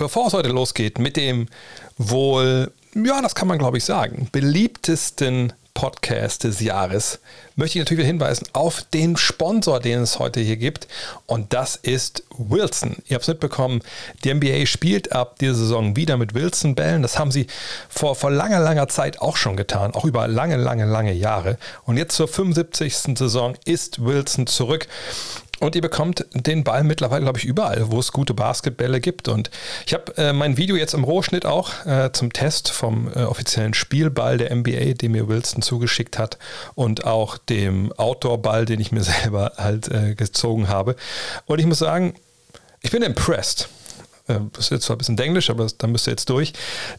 Bevor es heute losgeht mit dem wohl, ja, das kann man glaube ich sagen, beliebtesten Podcast des Jahres, möchte ich natürlich hinweisen auf den Sponsor, den es heute hier gibt. Und das ist Wilson. Ihr habt es mitbekommen, die NBA spielt ab dieser Saison wieder mit Wilson-Bällen. Das haben sie vor, vor langer, langer Zeit auch schon getan, auch über lange, lange, lange Jahre. Und jetzt zur 75. Saison ist Wilson zurück. Und ihr bekommt den Ball mittlerweile, glaube ich, überall, wo es gute Basketbälle gibt. Und ich habe äh, mein Video jetzt im Rohschnitt auch äh, zum Test vom äh, offiziellen Spielball der NBA, den mir Wilson zugeschickt hat, und auch dem Outdoor-Ball, den ich mir selber halt äh, gezogen habe. Und ich muss sagen, ich bin impressed. Äh, das ist jetzt zwar ein bisschen Englisch, aber da müsst ihr jetzt durch.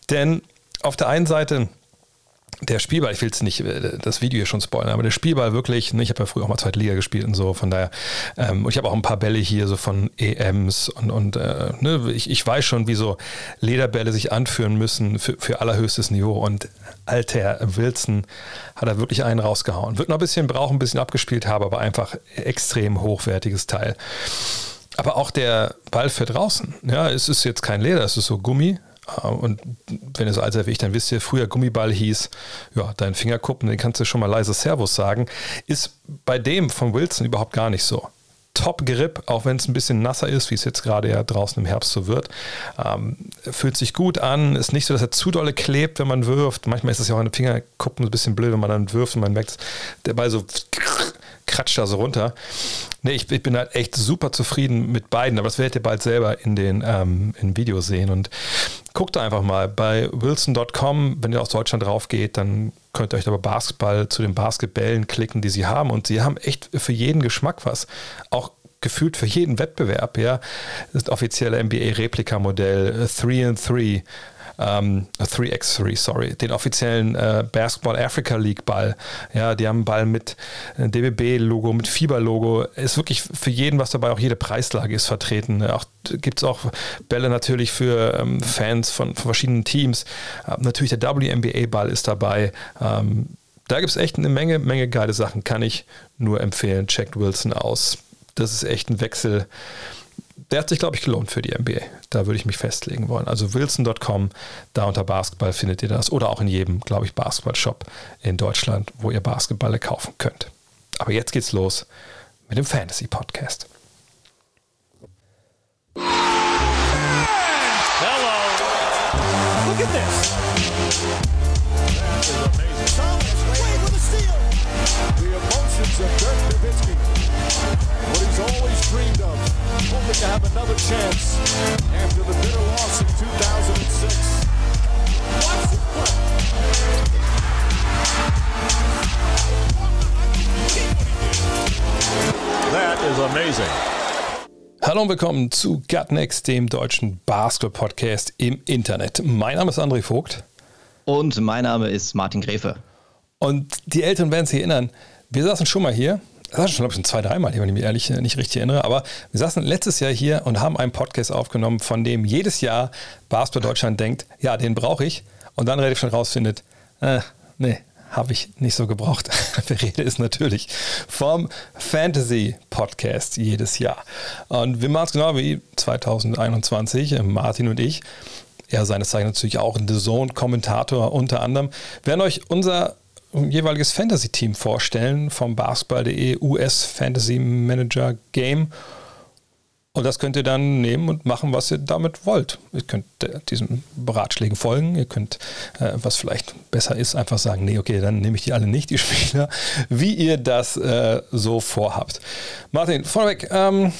Denn auf der einen Seite der Spielball, ich will jetzt nicht äh, das Video hier schon spoilern, aber der Spielball wirklich, ne, ich habe ja früher auch mal zweite Liga gespielt und so, von daher, ähm, und ich habe auch ein paar Bälle hier so von EMs und, und äh, ne, ich, ich weiß schon, wie so Lederbälle sich anführen müssen für, für allerhöchstes Niveau und alter Wilson hat er wirklich einen rausgehauen. Wird noch ein bisschen brauchen, ein bisschen abgespielt haben, aber einfach extrem hochwertiges Teil. Aber auch der Ball für draußen, ja, es ist jetzt kein Leder, es ist so Gummi, und wenn ihr so alt seid wie ich, dann wisst ihr, früher Gummiball hieß, ja, dein Fingerkuppen, den kannst du schon mal leise Servus sagen, ist bei dem von Wilson überhaupt gar nicht so. Top Grip, auch wenn es ein bisschen nasser ist, wie es jetzt gerade ja draußen im Herbst so wird. Ähm, fühlt sich gut an, ist nicht so, dass er zu dolle klebt, wenn man wirft. Manchmal ist es ja auch an den Fingerkuppen ein bisschen blöd, wenn man dann wirft und man merkt, der Ball so kratscht da so runter. Nee, ich, ich, bin halt echt super zufrieden mit beiden, aber das werdet ihr bald selber in den ähm, in Videos sehen. Und guckt einfach mal bei wilson.com, wenn ihr aus Deutschland drauf geht, dann könnt ihr euch aber Basketball zu den Basketballen klicken, die sie haben. Und sie haben echt für jeden Geschmack was. Auch gefühlt für jeden Wettbewerb, ja. Das offizielle NBA-Replikamodell 3 and 3 ähm, 3x3, sorry, den offiziellen äh, Basketball Africa League Ball. Ja, die haben einen Ball mit äh, DBB-Logo, mit Fieber-Logo. Ist wirklich für jeden was dabei, auch jede Preislage ist vertreten. Auch gibt es auch Bälle natürlich für ähm, Fans von, von, verschiedenen Teams. Äh, natürlich der WNBA-Ball ist dabei. Ähm, da gibt es echt eine Menge, Menge geile Sachen. Kann ich nur empfehlen. Checkt Wilson aus. Das ist echt ein Wechsel der hat sich, glaube ich, gelohnt für die NBA. Da würde ich mich festlegen wollen. Also wilson.com, da unter Basketball findet ihr das. Oder auch in jedem, glaube ich, Basketball-Shop in Deutschland, wo ihr Basketballe kaufen könnt. Aber jetzt geht's los mit dem Fantasy-Podcast. Hello. Look at this. The emotions of Dirk Nowitzki. What he's always dreamed of. hoping to have another chance after the bitter loss in 2006. That is amazing. Hallo und willkommen zu Gut Next, dem deutschen Basketball-Podcast im Internet. Mein Name ist André Vogt. Und mein Name ist Martin Gräfe. Und die Älteren werden sich erinnern, wir saßen schon mal hier das war schon, glaube ich, schon zwei, dreimal, wenn ich mich ehrlich nicht richtig erinnere. Aber wir saßen letztes Jahr hier und haben einen Podcast aufgenommen, von dem jedes Jahr Basketball Deutschland denkt, ja, den brauche ich. Und dann relativ schon rausfindet, äh, nee, habe ich nicht so gebraucht. Die Rede ist natürlich vom Fantasy Podcast jedes Jahr. Und wir machen es genau wie 2021, Martin und ich. Er seines Zeichens natürlich auch ein The Zone-Kommentator unter anderem. werden euch unser jeweiliges Fantasy-Team vorstellen vom Basketball.de US Fantasy Manager Game. Und das könnt ihr dann nehmen und machen, was ihr damit wollt. Ihr könnt äh, diesen Ratschlägen folgen. Ihr könnt, äh, was vielleicht besser ist, einfach sagen, nee, okay, dann nehme ich die alle nicht, die Spieler, wie ihr das äh, so vorhabt. Martin, vorweg, ähm,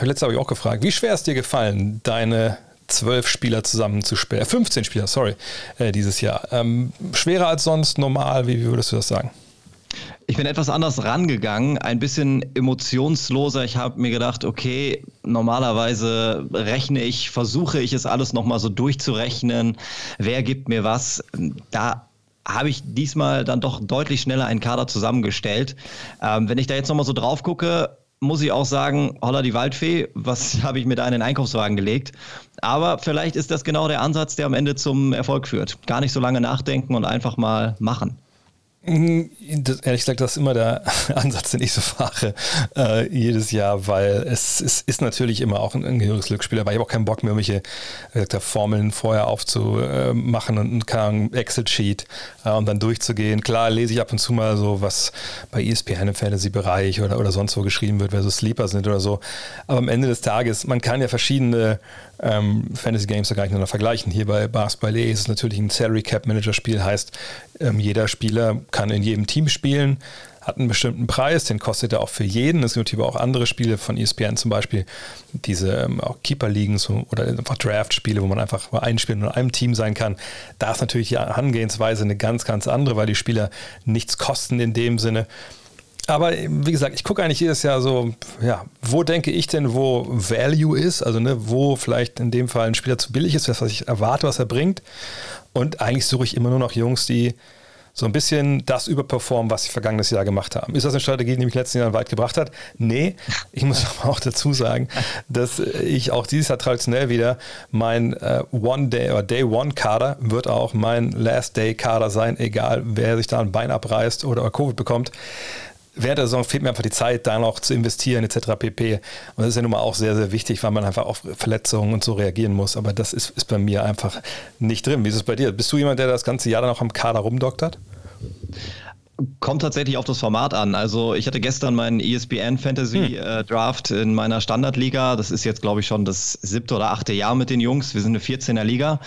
letztes habe ich auch gefragt, wie schwer ist dir gefallen, deine zwölf Spieler zusammenzuspielen, 15 Spieler, sorry, äh, dieses Jahr. Ähm, schwerer als sonst, normal, wie, wie würdest du das sagen? Ich bin etwas anders rangegangen, ein bisschen emotionsloser. Ich habe mir gedacht, okay, normalerweise rechne ich, versuche ich es alles nochmal so durchzurechnen. Wer gibt mir was? Da habe ich diesmal dann doch deutlich schneller einen Kader zusammengestellt. Ähm, wenn ich da jetzt nochmal so drauf gucke, muss ich auch sagen, holla die Waldfee, was habe ich mit einem Einkaufswagen gelegt? Aber vielleicht ist das genau der Ansatz, der am Ende zum Erfolg führt. Gar nicht so lange nachdenken und einfach mal machen. Das, ehrlich gesagt, das ist immer der Ansatz, den ich so fahre, äh, jedes Jahr, weil es, es, ist natürlich immer auch ein, ein gehöriges Glücksspiel, aber ich habe auch keinen Bock, mir irgendwelche Formeln vorher aufzumachen und einen Excel-Sheet äh, und dann durchzugehen. Klar lese ich ab und zu mal so, was bei ESPN im Fantasy-Bereich oder, oder sonst wo geschrieben wird, wer so Sleeper sind oder so. Aber am Ende des Tages, man kann ja verschiedene ähm, Fantasy Games da gar nicht miteinander vergleichen. Hier bei Basketball.de ist es natürlich ein Salary Cap Manager Spiel, heißt, ähm, jeder Spieler kann in jedem Team spielen, hat einen bestimmten Preis, den kostet er auch für jeden. Es gibt natürlich auch andere Spiele von ESPN zum Beispiel, diese ähm, auch Keeper-Ligen so, oder einfach Draft-Spiele, wo man einfach ein Spiel in einem Team sein kann. Da ist natürlich die Angehensweise eine ganz, ganz andere, weil die Spieler nichts kosten in dem Sinne. Aber wie gesagt, ich gucke eigentlich jedes Jahr so, ja, wo denke ich denn, wo Value ist, also ne, wo vielleicht in dem Fall ein Spieler zu billig ist, was ich erwarte, was er bringt. Und eigentlich suche ich immer nur noch Jungs, die so ein bisschen das überperformen, was sie vergangenes Jahr gemacht haben. Ist das eine Strategie, die mich letzten Jahr weit gebracht hat? Nee. Ich muss aber auch dazu sagen, dass ich auch dieses Jahr traditionell wieder mein äh, One-Day oder Day-One-Kader wird auch mein Last-Day-Kader sein, egal wer sich da ein Bein abreißt oder Covid bekommt während der Saison fehlt mir einfach die Zeit, da noch zu investieren, etc. pp. Und das ist ja nun mal auch sehr, sehr wichtig, weil man einfach auf Verletzungen und so reagieren muss. Aber das ist, ist bei mir einfach nicht drin. Wie ist es bei dir? Bist du jemand, der das ganze Jahr dann auch am Kader rumdoktert? Kommt tatsächlich auf das Format an. Also ich hatte gestern meinen ESPN Fantasy hm. äh, Draft in meiner Standardliga. Das ist jetzt, glaube ich, schon das siebte oder achte Jahr mit den Jungs. Wir sind eine 14er Liga.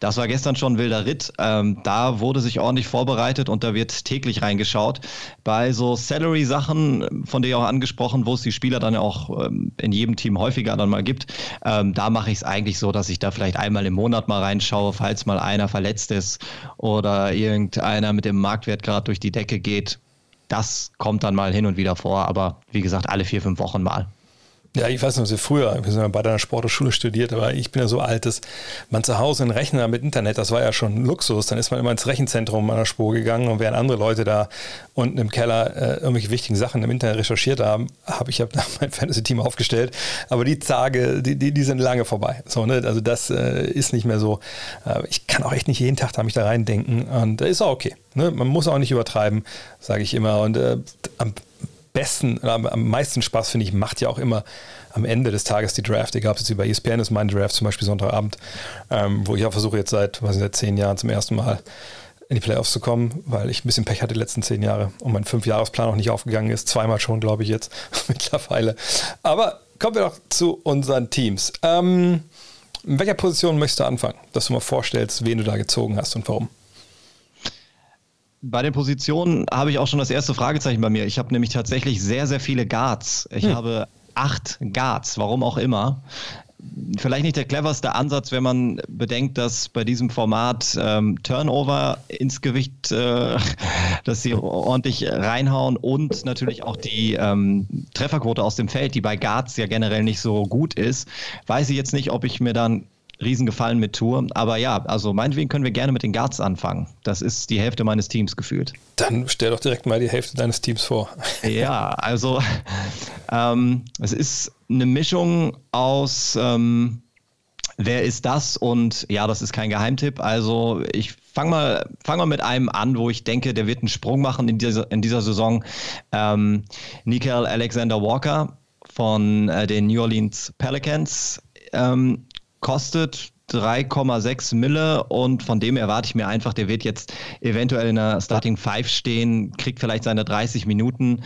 Das war gestern schon ein wilder Ritt. Ähm, da wurde sich ordentlich vorbereitet und da wird täglich reingeschaut. Bei so Salary-Sachen, von der auch angesprochen, wo es die Spieler dann auch ähm, in jedem Team häufiger dann mal gibt, ähm, da mache ich es eigentlich so, dass ich da vielleicht einmal im Monat mal reinschaue, falls mal einer verletzt ist oder irgendeiner mit dem Marktwert gerade durch die Decke geht. Das kommt dann mal hin und wieder vor, aber wie gesagt, alle vier, fünf Wochen mal. Ja, ich weiß noch, so früher, wir sind ja bei deiner Sporthochschule studiert, aber ich bin ja so alt, dass man zu Hause einen Rechner mit Internet, das war ja schon Luxus. Dann ist man immer ins Rechenzentrum meiner Spur gegangen und während andere Leute da unten im Keller äh, irgendwelche wichtigen Sachen im Internet recherchiert haben, habe ich hab mein Fantasy-Team aufgestellt. Aber die Tage, die, die, die sind lange vorbei. So, ne? Also das äh, ist nicht mehr so. Äh, ich kann auch echt nicht jeden Tag da mich da reindenken und äh, ist auch okay. Ne? Man muss auch nicht übertreiben, sage ich immer. Und äh, am besten, am meisten Spaß, finde ich, macht ja auch immer am Ende des Tages die Draft. Egal, ob es jetzt bei ESPN ist, mein Draft zum Beispiel Sonntagabend, ähm, wo ich auch versuche jetzt seit, was seit zehn Jahren zum ersten Mal in die Playoffs zu kommen, weil ich ein bisschen Pech hatte die letzten zehn Jahre und mein Fünfjahresplan auch nicht aufgegangen ist. Zweimal schon, glaube ich, jetzt mittlerweile. Aber kommen wir doch zu unseren Teams. Ähm, in welcher Position möchtest du anfangen, dass du mal vorstellst, wen du da gezogen hast und warum? Bei den Positionen habe ich auch schon das erste Fragezeichen bei mir. Ich habe nämlich tatsächlich sehr, sehr viele Guards. Ich hm. habe acht Guards, warum auch immer. Vielleicht nicht der cleverste Ansatz, wenn man bedenkt, dass bei diesem Format ähm, Turnover ins Gewicht, äh, dass sie ordentlich reinhauen und natürlich auch die ähm, Trefferquote aus dem Feld, die bei Guards ja generell nicht so gut ist. Weiß ich jetzt nicht, ob ich mir dann Riesengefallen mit Tour. Aber ja, also meinetwegen können wir gerne mit den Guards anfangen. Das ist die Hälfte meines Teams gefühlt. Dann stell doch direkt mal die Hälfte deines Teams vor. Ja, also ähm, es ist eine Mischung aus ähm, Wer ist das? Und ja, das ist kein Geheimtipp. Also ich fange mal, fang mal mit einem an, wo ich denke, der wird einen Sprung machen in dieser, in dieser Saison. Ähm, Nickel Alexander Walker von äh, den New Orleans Pelicans. Ähm, kostet 3,6 Mille und von dem erwarte ich mir einfach, der wird jetzt eventuell in der Starting 5 stehen, kriegt vielleicht seine 30 Minuten.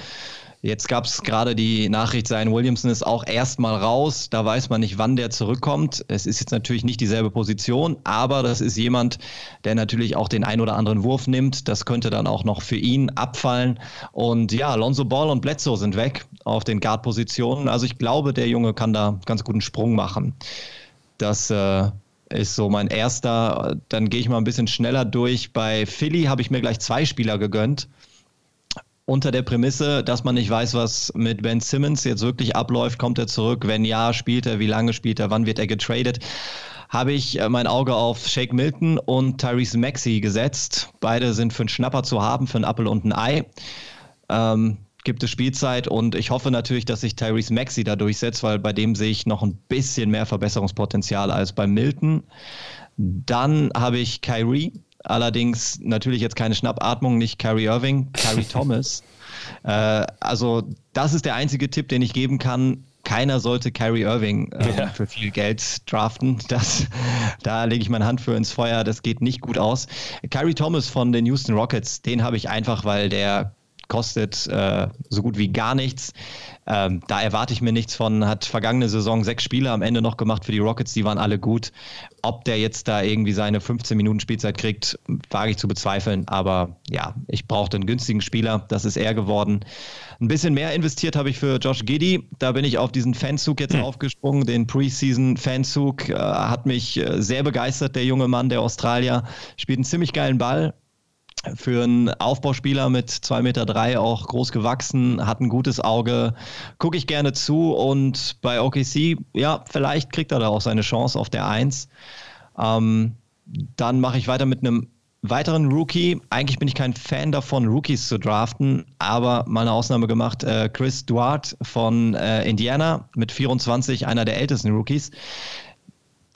Jetzt gab es gerade die Nachricht, sein Williamson ist auch erstmal raus. Da weiß man nicht, wann der zurückkommt. Es ist jetzt natürlich nicht dieselbe Position, aber das ist jemand, der natürlich auch den ein oder anderen Wurf nimmt. Das könnte dann auch noch für ihn abfallen. Und ja, Alonso Ball und Bledsoe sind weg auf den Guard-Positionen. Also ich glaube, der Junge kann da ganz guten Sprung machen. Das äh, ist so mein erster. Dann gehe ich mal ein bisschen schneller durch. Bei Philly habe ich mir gleich zwei Spieler gegönnt. Unter der Prämisse, dass man nicht weiß, was mit Ben Simmons jetzt wirklich abläuft. Kommt er zurück? Wenn ja, spielt er? Wie lange spielt er? Wann wird er getradet? Habe ich äh, mein Auge auf Shake Milton und Tyrese Maxey gesetzt. Beide sind für einen Schnapper zu haben, für einen Apfel und ein Ei. Ähm, gibt es Spielzeit und ich hoffe natürlich, dass sich Tyrese Maxey da durchsetzt, weil bei dem sehe ich noch ein bisschen mehr Verbesserungspotenzial als bei Milton. Dann habe ich Kyrie Allerdings natürlich jetzt keine Schnappatmung, nicht Carrie Irving, Carrie Thomas. Äh, also das ist der einzige Tipp, den ich geben kann. Keiner sollte Kyrie Irving äh, ja. für viel Geld draften. Das, da lege ich meine Hand für ins Feuer. Das geht nicht gut aus. Kyrie Thomas von den Houston Rockets, den habe ich einfach, weil der kostet äh, so gut wie gar nichts. Ähm, da erwarte ich mir nichts von. Hat vergangene Saison sechs Spiele am Ende noch gemacht für die Rockets, die waren alle gut. Ob der jetzt da irgendwie seine 15 Minuten Spielzeit kriegt, wage ich zu bezweifeln. Aber ja, ich brauchte einen günstigen Spieler. Das ist er geworden. Ein bisschen mehr investiert habe ich für Josh Giddy. Da bin ich auf diesen Fanzug jetzt hm. aufgesprungen, den Preseason-Fanzug. Äh, hat mich äh, sehr begeistert, der junge Mann, der Australier. Spielt einen ziemlich geilen Ball, für einen Aufbauspieler mit 2,3 Meter drei auch groß gewachsen, hat ein gutes Auge, gucke ich gerne zu und bei OKC, ja, vielleicht kriegt er da auch seine Chance auf der 1. Ähm, dann mache ich weiter mit einem weiteren Rookie. Eigentlich bin ich kein Fan davon, Rookies zu draften, aber mal eine Ausnahme gemacht. Äh, Chris Duarte von äh, Indiana mit 24, einer der ältesten Rookies.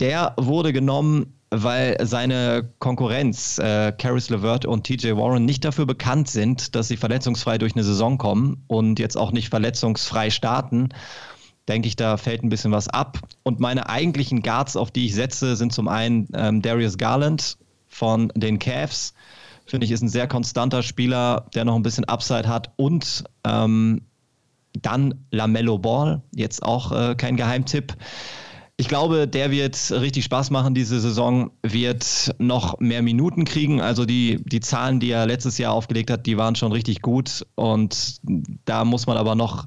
Der wurde genommen weil seine Konkurrenz, äh, Caris LeVert und TJ Warren, nicht dafür bekannt sind, dass sie verletzungsfrei durch eine Saison kommen und jetzt auch nicht verletzungsfrei starten. Denke ich, da fällt ein bisschen was ab. Und meine eigentlichen Guards, auf die ich setze, sind zum einen ähm, Darius Garland von den Cavs. Finde ich, ist ein sehr konstanter Spieler, der noch ein bisschen Upside hat. Und ähm, dann Lamello Ball, jetzt auch äh, kein Geheimtipp. Ich glaube, der wird richtig Spaß machen diese Saison, wird noch mehr Minuten kriegen. Also die, die Zahlen, die er letztes Jahr aufgelegt hat, die waren schon richtig gut. Und da muss man aber noch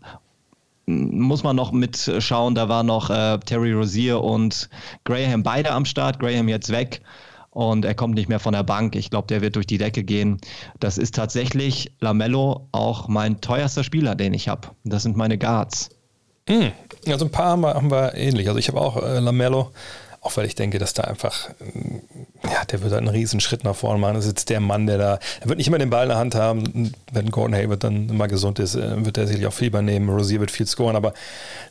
muss man noch mitschauen. Da war noch äh, Terry Rozier und Graham beide am Start. Graham jetzt weg und er kommt nicht mehr von der Bank. Ich glaube, der wird durch die Decke gehen. Das ist tatsächlich Lamello auch mein teuerster Spieler, den ich habe. Das sind meine Guards. Mhm. Also ein paar haben wir, haben wir ähnlich. Also ich habe auch äh, Lamello, auch weil ich denke, dass da einfach, äh, ja, der wird einen riesen Schritt nach vorne machen. Das ist jetzt der Mann, der da, er wird nicht immer den Ball in der Hand haben. Wenn Gordon Hayward dann mal gesund ist, äh, wird er sicherlich auch viel übernehmen. Rosier wird viel scoren, aber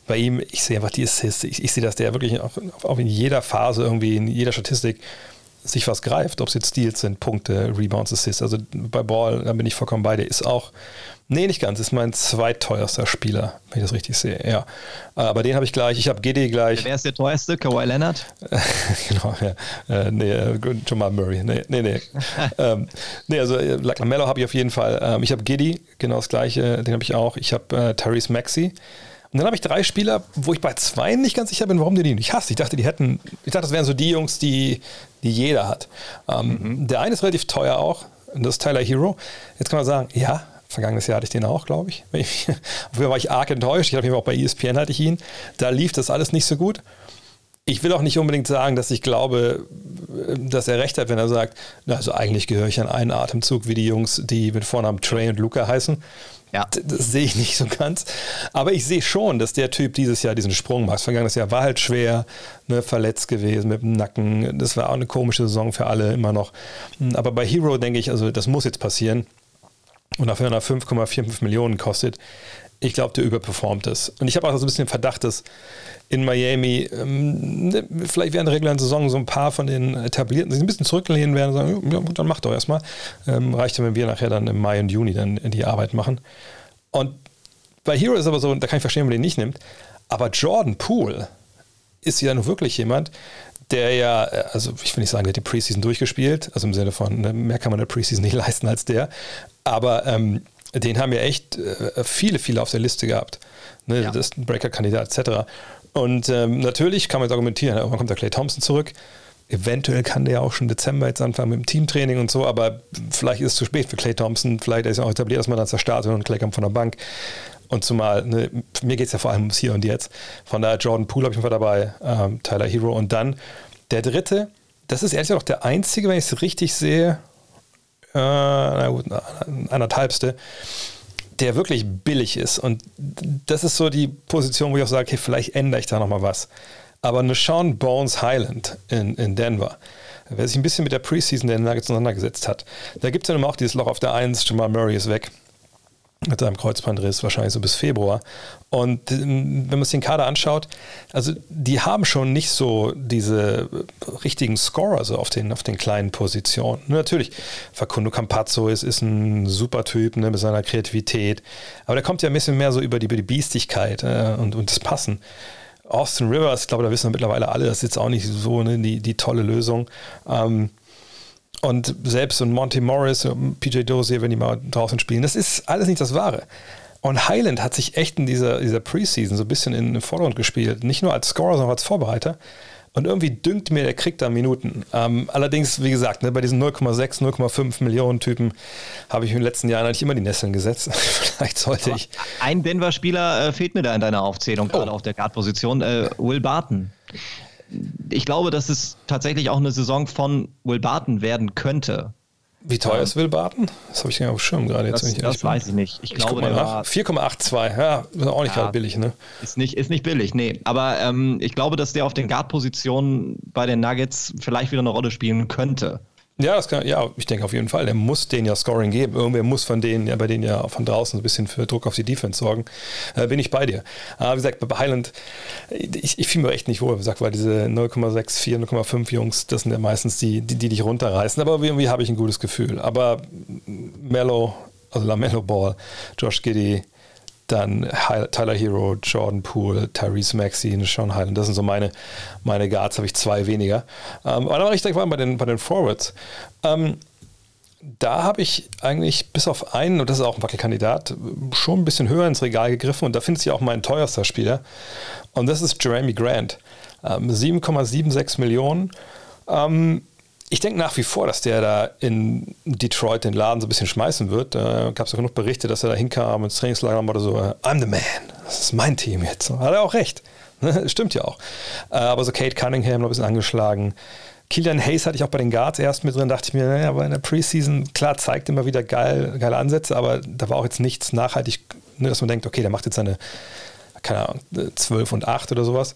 bei ihm, ich sehe einfach die Assists. Ich, ich sehe, dass der wirklich auch, auch in jeder Phase irgendwie, in jeder Statistik sich was greift, ob es jetzt Steals sind, Punkte, Rebounds, Assists. Also bei Ball, da bin ich vollkommen bei. Der ist auch Nee, nicht ganz. Ist mein zweitteuerster Spieler, wenn ich das richtig sehe. Ja. Aber den habe ich gleich. Ich habe GD gleich. Wer ist der teuerste? Kawhi Leonard? genau, ja. Äh, nee, äh, Jamal Murray. Nee, nee. Nee, ähm, nee also äh, Lamello habe ich auf jeden Fall. Ähm, ich habe Giddy, genau das gleiche. Den habe ich auch. Ich habe äh, Therese Maxi. Und dann habe ich drei Spieler, wo ich bei zwei nicht ganz sicher bin, warum die die nicht hast. Ich dachte, die hätten, ich dachte, das wären so die Jungs, die, die jeder hat. Ähm, mhm. Der eine ist relativ teuer auch, das ist Tyler Hero. Jetzt kann man sagen, ja, Vergangenes Jahr hatte ich den auch, glaube ich. Früher war ich arg enttäuscht. Ich glaube, auch bei ESPN hatte ich ihn. Da lief das alles nicht so gut. Ich will auch nicht unbedingt sagen, dass ich glaube, dass er recht hat, wenn er sagt, also eigentlich gehöre ich an einen Atemzug wie die Jungs, die mit Vornamen Trey und Luca heißen. Ja. Das, sehe ich nicht so ganz. Aber ich sehe schon, dass der Typ dieses Jahr diesen Sprung macht. Vergangenes Jahr war halt schwer, ne, verletzt gewesen mit dem Nacken. Das war auch eine komische Saison für alle immer noch. Aber bei Hero denke ich, also das muss jetzt passieren und dafür einer 5,45 Millionen kostet, ich glaube, der überperformt es. Und ich habe auch so ein bisschen den Verdacht, dass in Miami ähm, ne, vielleicht während der regulären Saison so ein paar von den Etablierten sich ein bisschen zurücklehnen werden und sagen, ja gut, dann mach doch erstmal. Ähm, reicht ja, wenn wir nachher dann im Mai und Juni dann die Arbeit machen. Und bei Hero ist aber so, da kann ich verstehen, wenn man den nicht nimmt, aber Jordan Poole ist ja nun wirklich jemand, der ja, äh, also ich will nicht sagen, der hat die Preseason durchgespielt, also im Sinne von, ne, mehr kann man der Preseason nicht leisten als der, aber ähm, den haben ja echt äh, viele, viele auf der Liste gehabt. Ne, ja. Das ist ein Breaker-Kandidat etc. Und ähm, natürlich kann man jetzt argumentieren, irgendwann kommt der Clay Thompson zurück. Eventuell kann der ja auch schon Dezember jetzt anfangen mit dem Teamtraining und so, aber vielleicht ist es zu spät für Clay Thompson. Vielleicht ist er auch etabliert, dass man dann zur Start und Clay kommt von der Bank. Und zumal, ne, mir geht es ja vor allem ums Hier und Jetzt. Von daher Jordan Poole habe ich mal dabei, ähm, Tyler Hero. Und dann der dritte, das ist ehrlich gesagt auch der einzige, wenn ich es richtig sehe, äh, na gut, anderthalbste, der wirklich billig ist. Und das ist so die Position, wo ich auch sage, okay, vielleicht ändere ich da nochmal was. Aber eine Sean Bones Highland in, in Denver, wer sich ein bisschen mit der Preseason der Nuggets auseinandergesetzt hat, da gibt es ja nun auch dieses Loch auf der 1, Jamal Murray ist weg. Mit seinem Kreuzbandriss, wahrscheinlich so bis Februar. Und ähm, wenn man sich den Kader anschaut, also die haben schon nicht so diese richtigen Scorer so auf den, auf den kleinen Positionen. Natürlich, Facundo Campazzo ist, ist ein super Typ ne, mit seiner Kreativität, aber der kommt ja ein bisschen mehr so über die, über die Biestigkeit äh, und, und das Passen. Austin Rivers, ich glaube, da wissen wir mittlerweile alle, das ist jetzt auch nicht so ne, die, die tolle Lösung. Ähm, und selbst und Monty Morris, und PJ Dozier, wenn die mal draußen spielen, das ist alles nicht das Wahre. Und Highland hat sich echt in dieser, dieser Preseason so ein bisschen in den Vordergrund gespielt. Nicht nur als Scorer, sondern auch als Vorbereiter. Und irgendwie dünkt mir, der kriegt da Minuten. Ähm, allerdings, wie gesagt, ne, bei diesen 0,6, 0,5 Millionen Typen habe ich in den letzten Jahren eigentlich immer die Nesseln gesetzt. Vielleicht sollte ich. Ein Denver-Spieler äh, fehlt mir da in deiner Aufzählung, oh. gerade auf der Guard-Position. Äh, Will Barton ich glaube, dass es tatsächlich auch eine Saison von Will Barton werden könnte. Wie teuer ist Will Barton? Das habe ich nicht auf dem Schirm gerade. Jetzt, das, das weiß ich nicht. Ich, ich glaube, der war 4,82. Ja, ist auch nicht ja, gerade billig, ne? Ist nicht, ist nicht billig, nee. Aber ähm, ich glaube, dass der auf den Guard-Positionen bei den Nuggets vielleicht wieder eine Rolle spielen könnte. Ja, das kann, ja, ich denke auf jeden Fall. Der muss denen ja Scoring geben. Irgendwer muss von denen, ja, bei denen ja von draußen ein bisschen für Druck auf die Defense sorgen. Äh, bin ich bei dir. Aber wie gesagt, bei Highland, ich, ich fühle mir echt nicht wohl, wie gesagt, weil diese 0,64, 0,5 Jungs, das sind ja meistens die, die, die dich runterreißen. Aber irgendwie habe ich ein gutes Gefühl. Aber Mello, also LaMelo Ball, Josh Giddy, dann Tyler Hero, Jordan Poole, Tyrese Maxey, Sean Highland. Das sind so meine, meine Guards, habe ich zwei weniger. Ähm, aber ich direkt mal bei den, bei den Forwards. Ähm, da habe ich eigentlich bis auf einen, und das ist auch ein Wackelkandidat, schon ein bisschen höher ins Regal gegriffen und da findet sich auch mein teuerster Spieler. Und das ist Jeremy Grant. Ähm, 7,76 Millionen. Ähm, ich denke nach wie vor, dass der da in Detroit den Laden so ein bisschen schmeißen wird. Da gab es ja genug Berichte, dass er da hinkam ins Trainingslager oder so, I'm the man, das ist mein Team jetzt. Hat er auch recht. Stimmt ja auch. Äh, aber so Kate Cunningham noch ein bisschen angeschlagen. Kilian Hayes hatte ich auch bei den Guards erst mit drin, dachte ich mir, naja, aber in der Preseason, klar, zeigt immer wieder geil, geile Ansätze, aber da war auch jetzt nichts nachhaltig, ne, dass man denkt, okay, der macht jetzt seine, keine Ahnung, 12 und 8 oder sowas.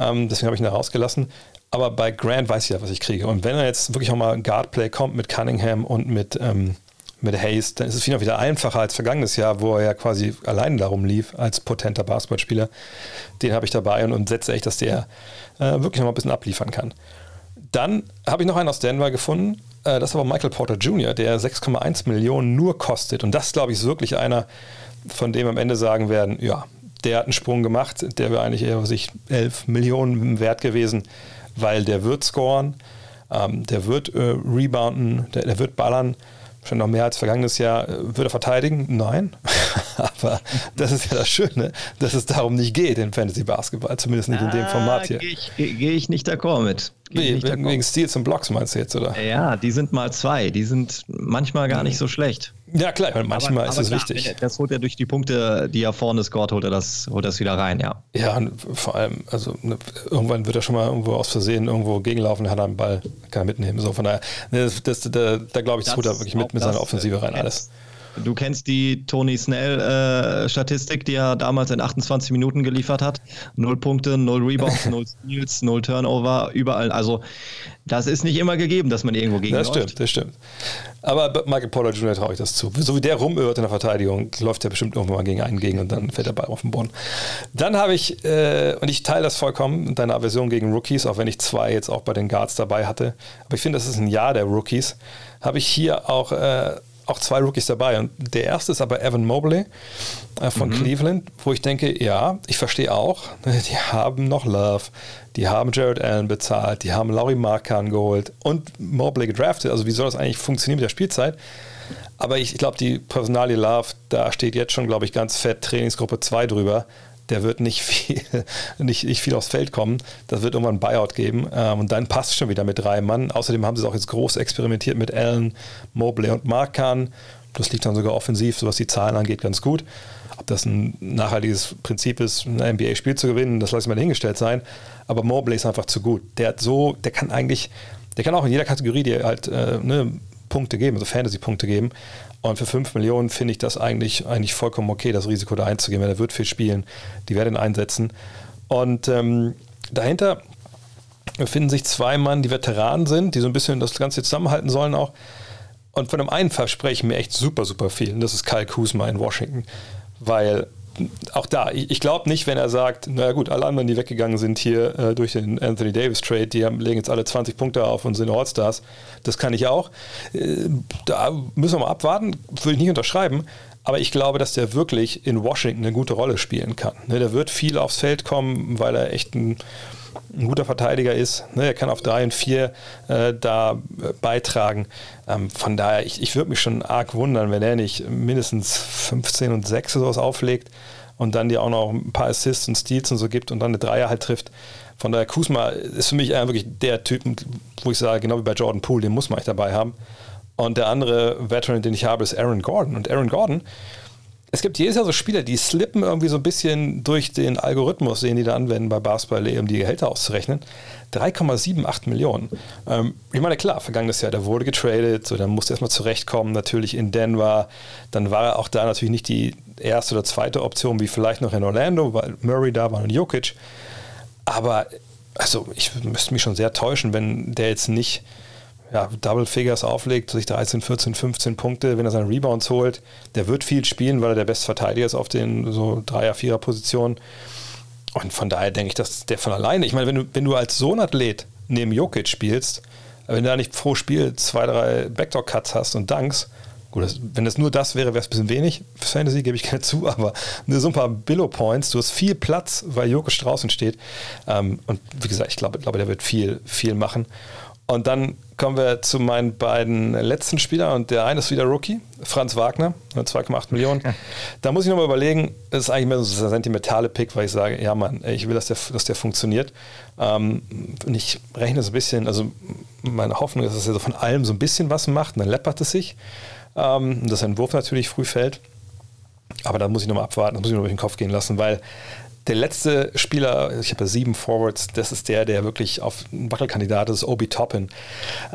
Ähm, deswegen habe ich ihn da rausgelassen. Aber bei Grant weiß ich ja, was ich kriege. Und wenn er jetzt wirklich auch mal Guardplay kommt mit Cunningham und mit, ähm, mit Hayes, dann ist es wieder einfacher als vergangenes Jahr, wo er ja quasi allein darum lief als potenter Basketballspieler. Den habe ich dabei und, und setze echt, dass der äh, wirklich noch mal ein bisschen abliefern kann. Dann habe ich noch einen aus Denver gefunden. Äh, das ist aber Michael Porter Jr., der 6,1 Millionen nur kostet. Und das, glaube ich, ist wirklich einer, von dem am Ende sagen werden, ja, der hat einen Sprung gemacht, der wäre eigentlich eher sich 11 Millionen wert gewesen weil der wird scoren, ähm, der wird äh, rebounden, der, der, wird ballern. Schon noch mehr als vergangenes Jahr. Äh, wird er verteidigen? Nein. Aber das ist ja das Schöne, dass es darum nicht geht in Fantasy Basketball, zumindest nicht in dem Format hier. Gehe ich, geh ich nicht d'accord mit. Wie, wegen, wegen Steals und Blocks meinst du jetzt, oder? Ja, die sind mal zwei. Die sind manchmal gar nicht so schlecht. Ja, klar, manchmal aber, ist es wichtig. Das holt er durch die Punkte, die er vorne scored, holt er das, holt das wieder rein, ja. Ja, und vor allem, also ne, irgendwann wird er schon mal irgendwo aus Versehen irgendwo gegenlaufen, hat er einen Ball, kann er mitnehmen. So von daher, ne, das, das, da, da glaube ich, das holt er wirklich mit, mit seiner Offensive rein, alles. Du kennst die Tony Snell-Statistik, äh, die er damals in 28 Minuten geliefert hat. Null Punkte, null Rebounds, null Steals, null Turnover, überall. Also, das ist nicht immer gegeben, dass man irgendwo gegen Das stimmt, das stimmt. Aber Michael Porter Jr. traue ich das zu. So wie der rumirrt in der Verteidigung, läuft er bestimmt irgendwann mal gegen einen gegen und dann fällt der Ball auf den Boden. Dann habe ich, äh, und ich teile das vollkommen, deine Aversion gegen Rookies, auch wenn ich zwei jetzt auch bei den Guards dabei hatte. Aber ich finde, das ist ein Jahr der Rookies. Habe ich hier auch. Äh, auch zwei Rookies dabei. Und der erste ist aber Evan Mobley äh, von mhm. Cleveland, wo ich denke, ja, ich verstehe auch, die haben noch Love, die haben Jared Allen bezahlt, die haben Laurie Markan geholt und Mobley gedraftet. Also wie soll das eigentlich funktionieren mit der Spielzeit? Aber ich, ich glaube, die Personalie Love, da steht jetzt schon, glaube ich, ganz fett Trainingsgruppe 2 drüber der wird nicht viel, nicht, nicht viel aufs Feld kommen. Das wird irgendwann ein Buyout geben. Ähm, und dann passt schon wieder mit drei Mann. Außerdem haben sie es auch jetzt groß experimentiert mit Allen, Mobley und Markan. Das liegt dann sogar offensiv, so was die Zahlen angeht, ganz gut. Ob das ein nachhaltiges Prinzip ist, ein NBA-Spiel zu gewinnen, das lasse ich mal dahingestellt sein. Aber Mobley ist einfach zu gut. Der hat so, der kann eigentlich, der kann auch in jeder Kategorie dir halt äh, ne, Punkte geben, also Fantasy-Punkte geben. Und für 5 Millionen finde ich das eigentlich, eigentlich vollkommen okay, das Risiko da einzugehen, weil er wird viel spielen. Die werden ihn einsetzen. Und ähm, dahinter befinden sich zwei Mann, die Veteranen sind, die so ein bisschen das Ganze zusammenhalten sollen auch. Und von dem einen verspreche ich mir echt super, super viel. Und das ist Kyle Kuzma in Washington. Weil auch da, ich, ich glaube nicht, wenn er sagt, naja gut, alle anderen, die weggegangen sind hier äh, durch den Anthony Davis Trade, die haben, legen jetzt alle 20 Punkte auf und sind All-Stars. Das kann ich auch. Äh, da müssen wir mal abwarten, will ich nicht unterschreiben. Aber ich glaube, dass der wirklich in Washington eine gute Rolle spielen kann. Ne, der wird viel aufs Feld kommen, weil er echt ein ein guter Verteidiger ist. Ne, er kann auf 3 und 4 äh, da äh, beitragen. Ähm, von daher, ich, ich würde mich schon arg wundern, wenn er nicht mindestens 15 und 6 oder sowas auflegt und dann dir auch noch ein paar Assists und Steals und so gibt und dann eine Dreier halt trifft. Von daher, Kusma ist für mich wirklich der Typ, wo ich sage, genau wie bei Jordan Poole, den muss man echt dabei haben. Und der andere Veteran, den ich habe, ist Aaron Gordon. Und Aaron Gordon, es gibt jedes Jahr so Spieler, die slippen irgendwie so ein bisschen durch den Algorithmus, den die da anwenden bei Basketball, um die Gehälter auszurechnen. 3,78 Millionen. Ähm, ich meine, klar, vergangenes Jahr, der wurde getradet, so, dann musste er erstmal zurechtkommen, natürlich in Denver. Dann war er auch da natürlich nicht die erste oder zweite Option, wie vielleicht noch in Orlando, weil Murray da war und Jokic. Aber also ich müsste mich schon sehr täuschen, wenn der jetzt nicht ja, Double Figures auflegt, sich 13, 14, 15 Punkte, wenn er seine Rebounds holt. Der wird viel spielen, weil er der beste Verteidiger ist auf den so 3er, 4er Positionen. Und von daher denke ich, dass der von alleine, ich meine, wenn du, wenn du als so ein Athlet neben Jokic spielst, wenn du da nicht pro Spiel zwei, drei Backdoor-Cuts hast und Dunks, gut, das, wenn das nur das wäre, wäre es ein bisschen wenig. Fantasy gebe ich gerne zu, aber nur so ein paar Billow-Points, du hast viel Platz, weil Jokic draußen steht. Ähm, und wie gesagt, ich glaube, glaube, der wird viel, viel machen. Und dann kommen wir zu meinen beiden letzten Spielern und der eine ist wieder Rookie, Franz Wagner, 2,8 Millionen. Da muss ich nochmal überlegen, das ist eigentlich mehr so ein sentimentale Pick, weil ich sage, ja Mann, ich will, dass der, dass der funktioniert. Ähm, und ich rechne so ein bisschen, also meine Hoffnung ist, dass er so von allem so ein bisschen was macht und dann läppert es sich. Ähm, dass sein Wurf natürlich früh fällt. Aber da muss ich nochmal abwarten, das muss ich noch durch den Kopf gehen lassen, weil der letzte Spieler, ich habe ja sieben Forwards, das ist der, der wirklich auf ein Wackelkandidat ist, Obi Toppin.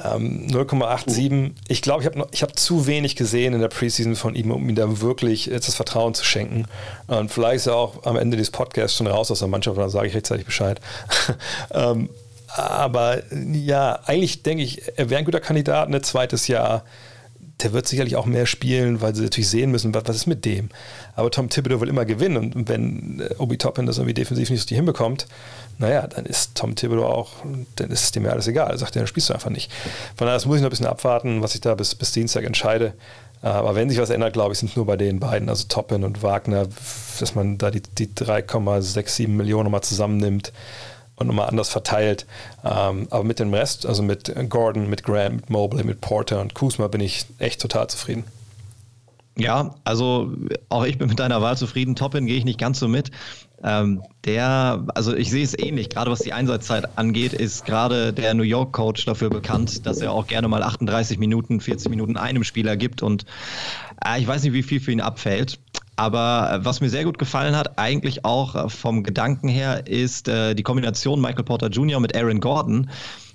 Ähm, 0,87. Uh. Ich glaube, ich habe hab zu wenig gesehen in der Preseason von ihm, um ihm da wirklich jetzt das Vertrauen zu schenken. Und vielleicht ist er auch am Ende des Podcasts schon raus aus der Mannschaft, dann sage ich rechtzeitig Bescheid. ähm, aber ja, eigentlich denke ich, er wäre ein guter Kandidat, ein ne, zweites Jahr der wird sicherlich auch mehr spielen, weil sie natürlich sehen müssen, was, was ist mit dem. Aber Tom Thibodeau will immer gewinnen und wenn äh, Obi Toppin das irgendwie defensiv nicht so hinbekommt, naja, dann ist Tom Thibodeau auch, dann ist es dem ja alles egal. Er sagt, dann spielst du einfach nicht. Von daher, das muss ich noch ein bisschen abwarten, was ich da bis, bis Dienstag entscheide. Äh, aber wenn sich was ändert, glaube ich, sind es nur bei den beiden, also Toppin und Wagner, dass man da die, die 3,67 Millionen mal zusammennimmt und nochmal anders verteilt. Ähm, aber mit dem Rest, also mit Gordon, mit Graham, mit Mobley, mit Porter und Kuzma bin ich echt total zufrieden. Ja, also auch ich bin mit deiner Wahl zufrieden. Toppin gehe ich nicht ganz so mit. Ähm, der, also ich sehe es ähnlich, gerade was die Einsatzzeit angeht, ist gerade der New York Coach dafür bekannt, dass er auch gerne mal 38 Minuten, 40 Minuten einem Spieler gibt und äh, ich weiß nicht, wie viel für ihn abfällt. Aber äh, was mir sehr gut gefallen hat, eigentlich auch äh, vom Gedanken her, ist äh, die Kombination Michael Porter Jr. mit Aaron Gordon.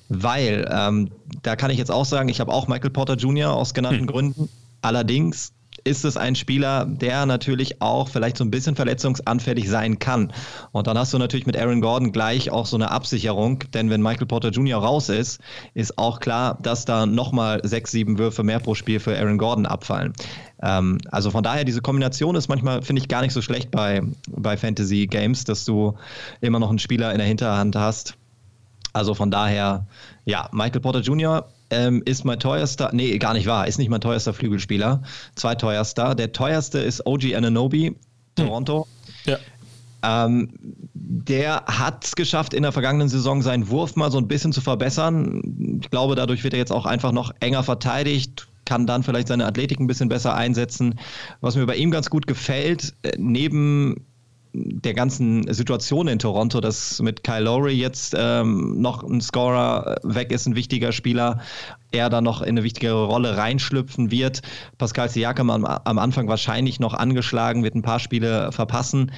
Weil, ähm, da kann ich jetzt auch sagen, ich habe auch Michael Porter Jr. aus genannten hm. Gründen. Allerdings ist es ein Spieler, der natürlich auch vielleicht so ein bisschen verletzungsanfällig sein kann. Und dann hast du natürlich mit Aaron Gordon gleich auch so eine Absicherung, denn wenn Michael Porter Jr. raus ist, ist auch klar, dass da nochmal sechs, sieben Würfe mehr pro Spiel für Aaron Gordon abfallen. Ähm, also von daher, diese Kombination ist manchmal, finde ich, gar nicht so schlecht bei, bei Fantasy Games, dass du immer noch einen Spieler in der Hinterhand hast. Also von daher, ja, Michael Porter Jr ähm, ist mein teuerster, nee, gar nicht wahr, ist nicht mein teuerster Flügelspieler. Zweiteuerster. Der teuerste ist OG Ananobi, Toronto. Hm. Ja. Ähm, der hat es geschafft, in der vergangenen Saison seinen Wurf mal so ein bisschen zu verbessern. Ich glaube, dadurch wird er jetzt auch einfach noch enger verteidigt, kann dann vielleicht seine Athletik ein bisschen besser einsetzen. Was mir bei ihm ganz gut gefällt, äh, neben der ganzen Situation in Toronto, dass mit Kyle Lowry jetzt ähm, noch ein Scorer weg ist, ein wichtiger Spieler, er da noch in eine wichtigere Rolle reinschlüpfen wird. Pascal Siakam am, am Anfang wahrscheinlich noch angeschlagen, wird ein paar Spiele verpassen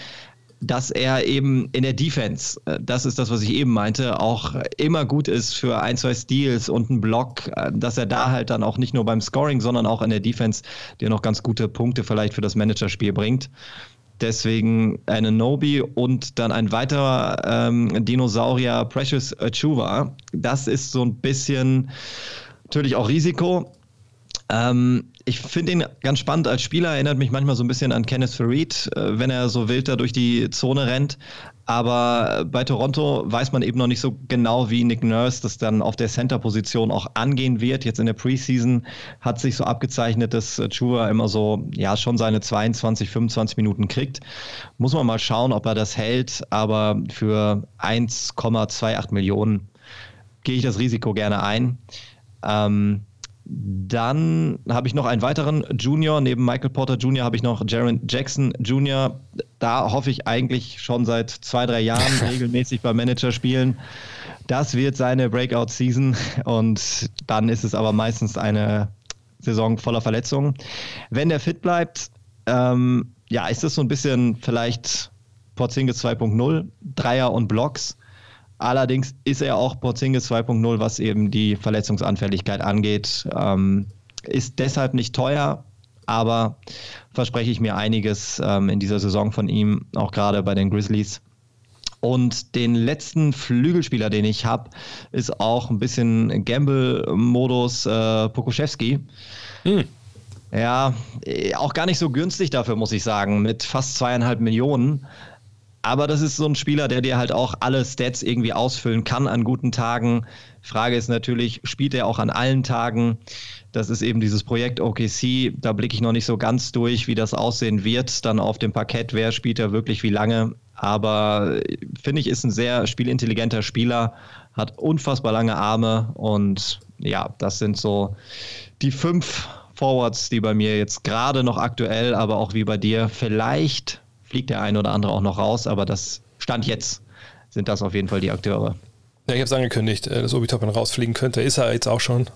dass er eben in der Defense, äh, das ist das, was ich eben meinte, auch immer gut ist für ein, zwei Steals und einen Block, äh, dass er da halt dann auch nicht nur beim Scoring, sondern auch in der Defense dir noch ganz gute Punkte vielleicht für das Managerspiel bringt. Deswegen eine Nobi und dann ein weiterer ähm, Dinosaurier, Precious Achuva. Das ist so ein bisschen natürlich auch Risiko. Ähm, ich finde ihn ganz spannend als Spieler, erinnert mich manchmal so ein bisschen an Kenneth Farid, äh, wenn er so wild da durch die Zone rennt. Aber bei Toronto weiß man eben noch nicht so genau, wie Nick Nurse das dann auf der Center-Position auch angehen wird. Jetzt in der Preseason hat sich so abgezeichnet, dass Chuva immer so, ja, schon seine 22, 25 Minuten kriegt. Muss man mal schauen, ob er das hält. Aber für 1,28 Millionen gehe ich das Risiko gerne ein. Ähm, dann habe ich noch einen weiteren Junior. Neben Michael Porter Jr. habe ich noch Jaron Jackson Jr. Da hoffe ich eigentlich schon seit zwei, drei Jahren regelmäßig beim Manager spielen. Das wird seine Breakout-Season und dann ist es aber meistens eine Saison voller Verletzungen. Wenn der fit bleibt, ähm, ja, ist das so ein bisschen vielleicht Porzingis 2.0, Dreier und Blocks. Allerdings ist er auch Porzingis 2.0, was eben die Verletzungsanfälligkeit angeht. Ähm, ist deshalb nicht teuer, aber verspreche ich mir einiges ähm, in dieser Saison von ihm, auch gerade bei den Grizzlies. Und den letzten Flügelspieler, den ich habe, ist auch ein bisschen Gamble-Modus äh, Pokuschewski. Hm. Ja, äh, auch gar nicht so günstig dafür, muss ich sagen, mit fast zweieinhalb Millionen. Aber das ist so ein Spieler, der dir halt auch alle Stats irgendwie ausfüllen kann an guten Tagen. Frage ist natürlich, spielt er auch an allen Tagen? Das ist eben dieses Projekt OKC. Da blicke ich noch nicht so ganz durch, wie das aussehen wird. Dann auf dem Parkett, wer spielt er wirklich wie lange? Aber finde ich, ist ein sehr spielintelligenter Spieler, hat unfassbar lange Arme und ja, das sind so die fünf Forwards, die bei mir jetzt gerade noch aktuell, aber auch wie bei dir vielleicht fliegt der eine oder andere auch noch raus, aber das Stand jetzt sind das auf jeden Fall die Akteure. Ja, ich habe es angekündigt, äh, dass Obi Toppin rausfliegen könnte. Ist er jetzt auch schon.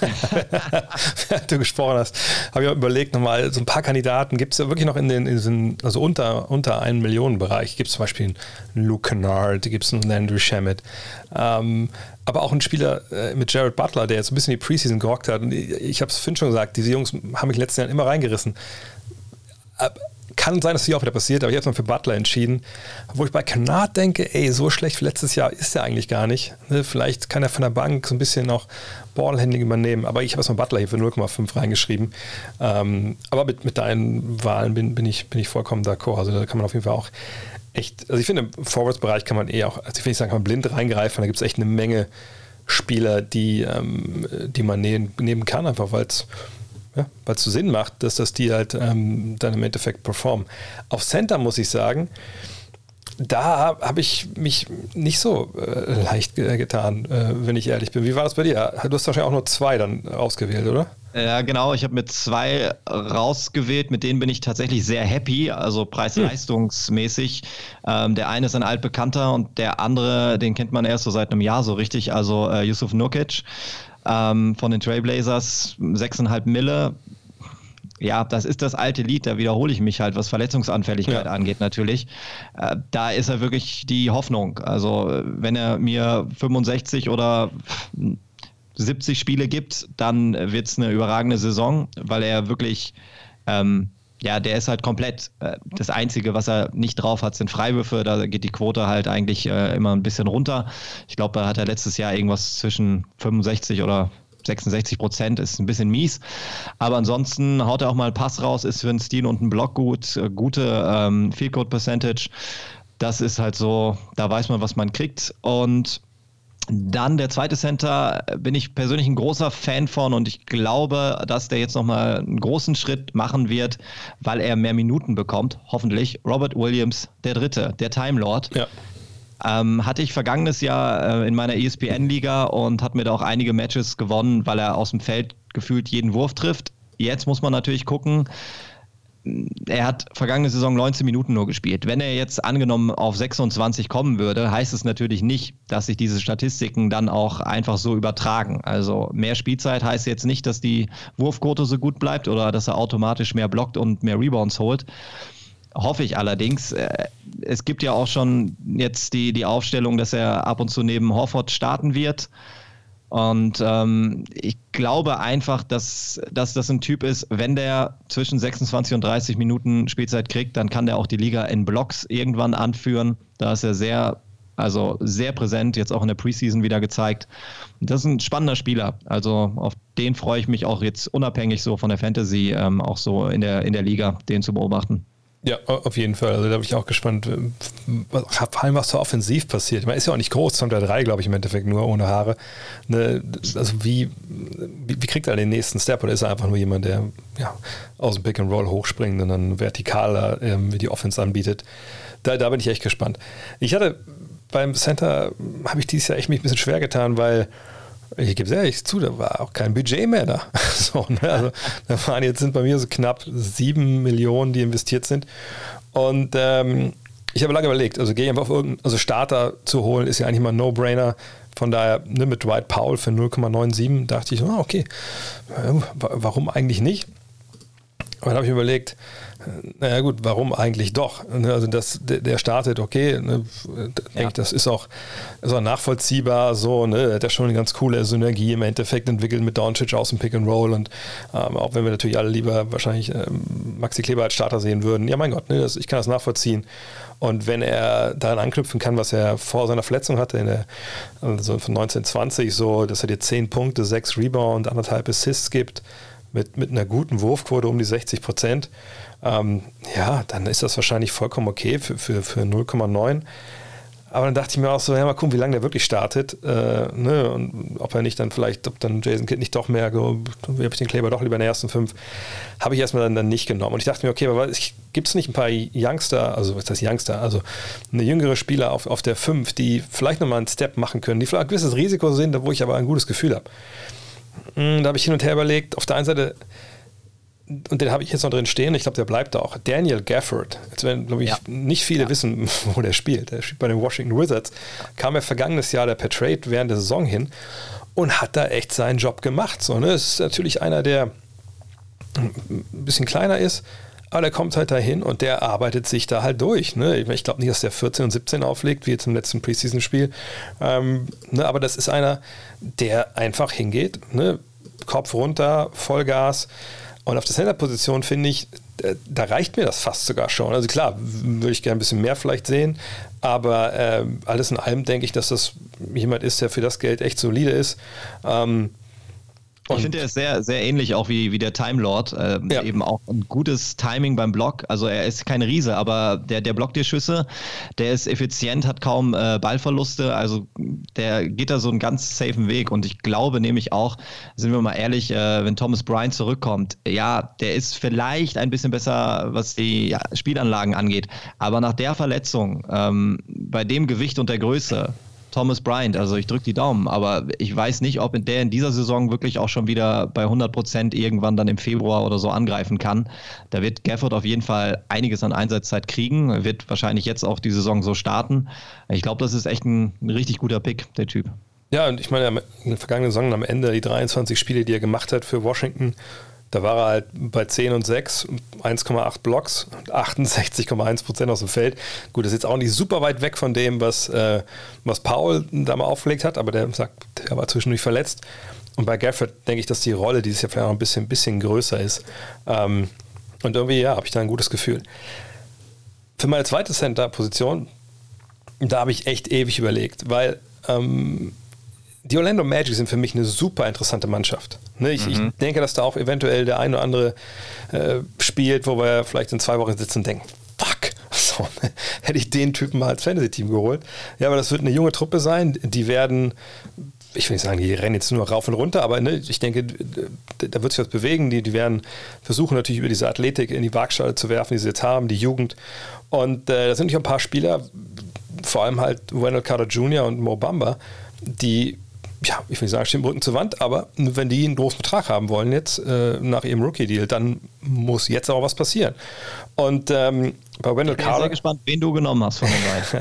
du gesprochen hast, habe ich auch überlegt, nochmal so ein paar Kandidaten. Gibt es ja wirklich noch in den, in diesen, also unter, unter einen Millionen Bereich? Gibt es zum Beispiel einen Luke Kennard, gibt es einen Andrew Shamet. Ähm, aber auch ein Spieler äh, mit Jared Butler, der jetzt ein bisschen die Preseason gerockt hat. Und ich, ich habe es Finn schon gesagt, diese Jungs haben mich letzten Jahren immer reingerissen. Aber kann sein, dass das hier auch wieder passiert, aber ich habe mal für Butler entschieden. Wo ich bei Kanat denke, ey, so schlecht wie letztes Jahr ist er eigentlich gar nicht. Ne? Vielleicht kann er von der Bank so ein bisschen noch Ballhandling übernehmen, aber ich habe erstmal Butler hier für 0,5 reingeschrieben. Ähm, aber mit, mit deinen Wahlen bin, bin, ich, bin ich vollkommen d'accord. Also da kann man auf jeden Fall auch echt, also ich finde, im Forwards-Bereich kann man eh auch, also ich will nicht sagen, kann man blind reingreifen, da gibt es echt eine Menge Spieler, die, ähm, die man nehmen, nehmen kann, einfach weil es ja, weil es so Sinn macht, dass das die halt ähm, dann im Endeffekt performen. Auf Center muss ich sagen, da habe ich mich nicht so äh, leicht getan, äh, wenn ich ehrlich bin. Wie war das bei dir? Du hast wahrscheinlich auch nur zwei dann ausgewählt, oder? Ja, genau. Ich habe mit zwei rausgewählt. Mit denen bin ich tatsächlich sehr happy, also preis-leistungsmäßig. Ähm, der eine ist ein altbekannter und der andere, den kennt man erst so seit einem Jahr so richtig, also äh, Yusuf Nurkic ähm, von den Trailblazers, 6,5 Mille. Ja, das ist das alte Lied, da wiederhole ich mich halt, was Verletzungsanfälligkeit ja. angeht natürlich. Äh, da ist er wirklich die Hoffnung. Also wenn er mir 65 oder 70 Spiele gibt, dann wird es eine überragende Saison, weil er wirklich ähm, ja, der ist halt komplett. Äh, das Einzige, was er nicht drauf hat, sind Freiwürfe. Da geht die Quote halt eigentlich äh, immer ein bisschen runter. Ich glaube, da hat er letztes Jahr irgendwas zwischen 65 oder 66 Prozent, ist ein bisschen mies. Aber ansonsten haut er auch mal einen Pass raus, ist für einen Stil und einen Block gut, äh, gute ähm, Field Goal Percentage. Das ist halt so, da weiß man, was man kriegt. Und dann der zweite Center bin ich persönlich ein großer Fan von und ich glaube, dass der jetzt nochmal einen großen Schritt machen wird, weil er mehr Minuten bekommt, hoffentlich. Robert Williams, der Dritte, der Time Lord. Ja. Ähm, hatte ich vergangenes Jahr äh, in meiner ESPN-Liga und hat mir da auch einige Matches gewonnen, weil er aus dem Feld gefühlt jeden Wurf trifft. Jetzt muss man natürlich gucken, er hat vergangene Saison 19 Minuten nur gespielt. Wenn er jetzt angenommen auf 26 kommen würde, heißt es natürlich nicht, dass sich diese Statistiken dann auch einfach so übertragen. Also mehr Spielzeit heißt jetzt nicht, dass die Wurfquote so gut bleibt oder dass er automatisch mehr blockt und mehr Rebounds holt. Hoffe ich allerdings. Äh, es gibt ja auch schon jetzt die, die Aufstellung, dass er ab und zu neben Hofford starten wird. Und ähm, ich glaube einfach, dass, dass das ein Typ ist, wenn der zwischen 26 und 30 Minuten Spielzeit kriegt, dann kann der auch die Liga in Blocks irgendwann anführen. Da ist er sehr Also sehr präsent, jetzt auch in der Preseason wieder gezeigt. Das ist ein spannender Spieler. Also auf den freue ich mich auch jetzt unabhängig so von der Fantasy, ähm, auch so in der, in der Liga, den zu beobachten. Ja, auf jeden Fall. Also da bin ich auch gespannt, vor allem was so offensiv passiert. Man ist ja auch nicht groß, 203, glaube ich, im Endeffekt nur ohne Haare. Ne, also wie, wie, wie, kriegt er den nächsten Step? Oder ist er einfach nur jemand, der ja, aus dem Pick and Roll hochspringt und dann vertikaler ähm, die Offense anbietet? Da, da bin ich echt gespannt. Ich hatte beim Center, habe ich dieses Jahr echt mich ein bisschen schwer getan, weil ich gebe es ehrlich zu, da war auch kein Budget mehr da. so, ne? Also da waren jetzt sind bei mir so knapp sieben Millionen, die investiert sind. Und ähm, ich habe lange überlegt, also gehe einfach auf irgendeinen, also Starter zu holen, ist ja eigentlich mal ein No-Brainer. Von daher ne, mit Dwight Powell für 0,97 dachte ich, oh, okay, warum eigentlich nicht? Und dann habe ich überlegt, naja gut, warum eigentlich doch? Ne, also das, der startet, okay, ne, ja. das ist auch, ist auch nachvollziehbar, so, ne, der hat ja schon eine ganz coole Synergie im Endeffekt entwickelt mit Doncic aus dem Pick and Roll und ähm, auch wenn wir natürlich alle lieber wahrscheinlich ähm, Maxi Kleber als Starter sehen würden, ja mein Gott, ne, das, ich kann das nachvollziehen. Und wenn er daran anknüpfen kann, was er vor seiner Verletzung hatte, in der, also von 1920, so, dass er dir 10 Punkte, 6 Rebound, anderthalb Assists gibt, mit, mit einer guten Wurfquote um die 60 Prozent, ähm, ja, dann ist das wahrscheinlich vollkommen okay für, für, für 0,9. Aber dann dachte ich mir auch so, ja, mal gucken, wie lange der wirklich startet. Äh, ne? Und ob er nicht dann vielleicht, ob dann Jason Kidd nicht doch mehr, habe ich den Kleber doch lieber in den ersten fünf, habe ich erstmal dann, dann nicht genommen. Und ich dachte mir, okay, aber gibt es nicht ein paar Youngster, also was ist das Youngster, also eine jüngere Spieler auf, auf der fünf, die vielleicht nochmal einen Step machen können, die vielleicht ein gewisses Risiko sind, wo ich aber ein gutes Gefühl habe. Hm, da habe ich hin und her überlegt, auf der einen Seite und den habe ich jetzt noch drin stehen, ich glaube, der bleibt auch. Daniel Gafford. Jetzt werden, glaube ich, ja. nicht viele ja. wissen, wo der spielt. Der spielt bei den Washington Wizards. Kam er vergangenes Jahr der per Trade während der Saison hin und hat da echt seinen Job gemacht. So, ne? Es ist natürlich einer, der ein bisschen kleiner ist, aber der kommt halt dahin und der arbeitet sich da halt durch. Ne? Ich glaube nicht, dass der 14 und 17 auflegt, wie jetzt im letzten Preseason-Spiel. Ähm, ne? Aber das ist einer, der einfach hingeht, ne? Kopf runter, Vollgas und auf der Center-Position finde ich, äh, da reicht mir das fast sogar schon. Also klar, würde ich gerne ein bisschen mehr vielleicht sehen, aber äh, alles in allem denke ich, dass das jemand ist, der für das Geld echt solide ist. Ähm, und ich finde, er ist sehr, sehr ähnlich auch wie, wie der Time Lord. Äh, ja. Eben auch ein gutes Timing beim Block. Also er ist kein Riese, aber der, der blockt dir Schüsse, der ist effizient, hat kaum äh, Ballverluste. Also der geht da so einen ganz safen Weg. Und ich glaube nämlich auch, sind wir mal ehrlich, äh, wenn Thomas Bryant zurückkommt, ja, der ist vielleicht ein bisschen besser, was die ja, Spielanlagen angeht. Aber nach der Verletzung, ähm, bei dem Gewicht und der Größe, Thomas Bryant. Also ich drücke die Daumen, aber ich weiß nicht, ob der in dieser Saison wirklich auch schon wieder bei 100 Prozent irgendwann dann im Februar oder so angreifen kann. Da wird Gafford auf jeden Fall einiges an Einsatzzeit kriegen. Wird wahrscheinlich jetzt auch die Saison so starten. Ich glaube, das ist echt ein, ein richtig guter Pick, der Typ. Ja, und ich meine, in der vergangenen Saison am Ende die 23 Spiele, die er gemacht hat für Washington, da war er halt bei 10 und 6, 1,8 Blocks, 68,1 Prozent aus dem Feld. Gut, das ist jetzt auch nicht super weit weg von dem, was, äh, was Paul da mal aufgelegt hat, aber der sagt, der war zwischendurch verletzt. Und bei Gafford denke ich, dass die Rolle dieses Jahr vielleicht auch ein bisschen, bisschen größer ist. Ähm, und irgendwie, ja, habe ich da ein gutes Gefühl. Für meine zweite Center-Position, da habe ich echt ewig überlegt, weil ähm, die Orlando Magic sind für mich eine super interessante Mannschaft. Ne, ich, mhm. ich, denke, dass da auch eventuell der ein oder andere äh, spielt, wo wir vielleicht in zwei Wochen sitzen und denken, fuck, so, hätte ich den Typen mal als Fantasy-Team geholt. Ja, aber das wird eine junge Truppe sein. Die werden, ich will nicht sagen, die rennen jetzt nur rauf und runter, aber ne, ich denke, da wird sich was bewegen. Die, die werden versuchen natürlich über diese Athletik in die Waagschale zu werfen, die sie jetzt haben, die Jugend. Und äh, da sind natürlich ein paar Spieler, vor allem halt Wendell Carter Jr. und Mo Bamba, die ja, ich will nicht sagen, stehen Rücken zur Wand, aber wenn die einen großen Betrag haben wollen jetzt äh, nach ihrem Rookie-Deal, dann muss jetzt auch was passieren. Und ähm, bei Wendell Carter. Ich bin sehr gespannt, wen du genommen hast von den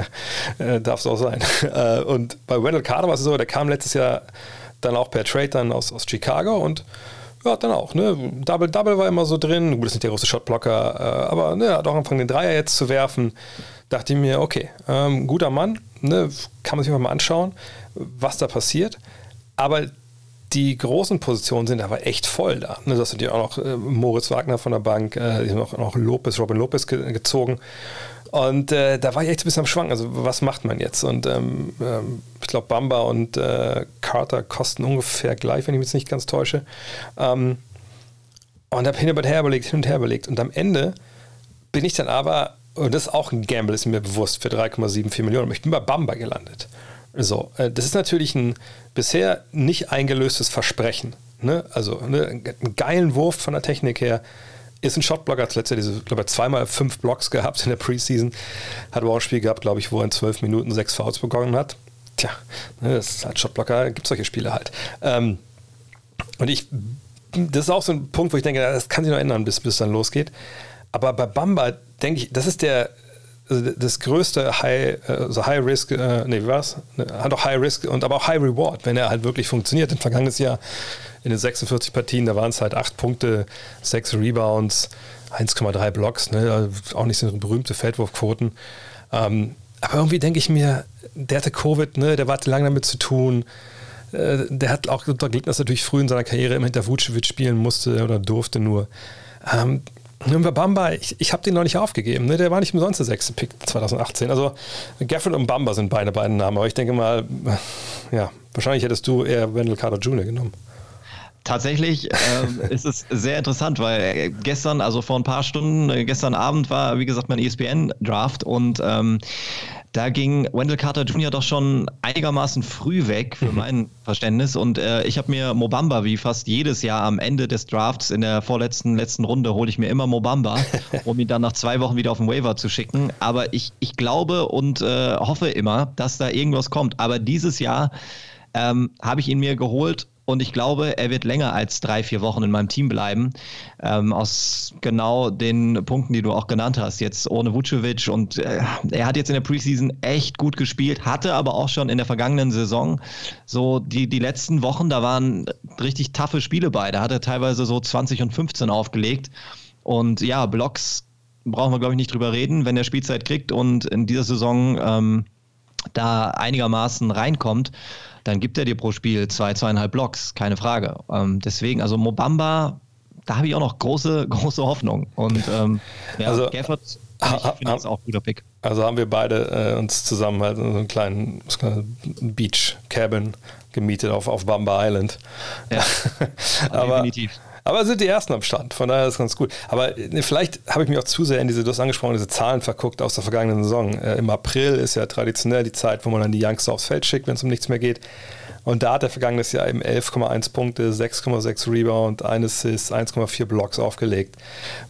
beiden. äh, Darf es auch sein. Äh, und bei Wendell Carter war es so, der kam letztes Jahr dann auch per Trade dann aus, aus Chicago und ja, dann auch. Ne? Double Double war immer so drin. Gut, das ist nicht der große Shotblocker, äh, aber ne, hat auch angefangen, den Dreier jetzt zu werfen. Dachte ich mir, okay, ähm, guter Mann, ne? kann man sich mal anschauen was da passiert. Aber die großen Positionen sind aber echt voll da. Ne, das sind ja auch noch äh, Moritz Wagner von der Bank, äh, die haben auch noch Lopez, Robin Lopez ge gezogen. Und äh, da war ich echt ein bisschen am Schwanken. Also, was macht man jetzt? Und ähm, ähm, ich glaube, Bamba und äh, Carter kosten ungefähr gleich, wenn ich mich nicht ganz täusche. Ähm, und habe hin und her überlegt, hin und her überlegt. Und am Ende bin ich dann aber, und das ist auch ein Gamble, ist mir bewusst, für 3,74 Millionen. Ich bin bei Bamba gelandet. So, äh, das ist natürlich ein bisher nicht eingelöstes Versprechen. Ne? Also ne, einen geilen Wurf von der Technik her. Ist ein Shotblocker, hat letztes Jahr glaube ich, zweimal fünf Blocks gehabt in der Preseason. Hat aber auch ein Spiel gehabt, glaube ich, wo er in zwölf Minuten sechs Fouls bekommen hat. Tja, ne, das ist halt Shotblocker, gibt solche Spiele halt. Ähm, und ich, das ist auch so ein Punkt, wo ich denke, das kann sich noch ändern, bis es dann losgeht. Aber bei Bamba denke ich, das ist der, also das größte High, also High Risk, äh, nee, wie war's? Hat auch High Risk und aber auch High Reward, wenn er halt wirklich funktioniert. Im vergangenen Jahr in den 46 Partien, da waren es halt 8 Punkte, 6 Rebounds, 1,3 Blocks, ne? Auch nicht so berühmte Feldwurfquoten. Ähm, aber irgendwie denke ich mir, der hatte Covid, ne? der hatte lange damit zu tun. Äh, der hat auch unter Gegner natürlich früh in seiner Karriere immer hinter Vucevic spielen musste oder durfte nur. Ähm, Bamba, ich, ich habe den noch nicht aufgegeben. Ne? Der war nicht umsonst der sechste Pick 2018. Also Gafford und Bamba sind beide beiden Namen. Aber ich denke mal, ja, wahrscheinlich hättest du eher Wendell Carter Jr. genommen. Tatsächlich ähm, ist es sehr interessant, weil gestern, also vor ein paar Stunden, äh, gestern Abend war, wie gesagt, mein ESPN-Draft und ähm, da ging Wendell Carter Jr. doch schon einigermaßen früh weg für mhm. mein Verständnis. Und äh, ich habe mir Mobamba wie fast jedes Jahr am Ende des Drafts in der vorletzten letzten Runde hole ich mir immer Mobamba, um ihn dann nach zwei Wochen wieder auf den Waiver zu schicken. Aber ich, ich glaube und äh, hoffe immer, dass da irgendwas kommt. Aber dieses Jahr ähm, habe ich ihn mir geholt und ich glaube, er wird länger als drei, vier Wochen in meinem Team bleiben. Ähm, aus genau den Punkten, die du auch genannt hast. Jetzt ohne Vucevic. Und äh, er hat jetzt in der Preseason echt gut gespielt, hatte aber auch schon in der vergangenen Saison so die, die letzten Wochen, da waren richtig taffe Spiele bei. Da hat er teilweise so 20 und 15 aufgelegt. Und ja, Blocks brauchen wir, glaube ich, nicht drüber reden, wenn er Spielzeit kriegt und in dieser Saison ähm, da einigermaßen reinkommt dann gibt er dir pro Spiel zwei, zweieinhalb Blocks, keine Frage. Ähm, deswegen, also Mobamba, da habe ich auch noch große, große Hoffnung. Und ähm, ja, also, Gafford finde ich auch ein guter Pick. Also haben wir beide äh, uns zusammen halt so einen kleinen Beach Cabin gemietet auf, auf Bamba Island. Ja, aber, definitiv. Aber sind die ersten am Stand, von daher ist es ganz gut. Aber ne, vielleicht habe ich mich auch zu sehr in diese, du hast angesprochen, diese Zahlen verguckt aus der vergangenen Saison. Äh, Im April ist ja traditionell die Zeit, wo man dann die Youngster aufs Feld schickt, wenn es um nichts mehr geht. Und da hat er vergangenes Jahr eben 11,1 Punkte, 6,6 Rebound, 1 Assist, 1,4 Blocks aufgelegt.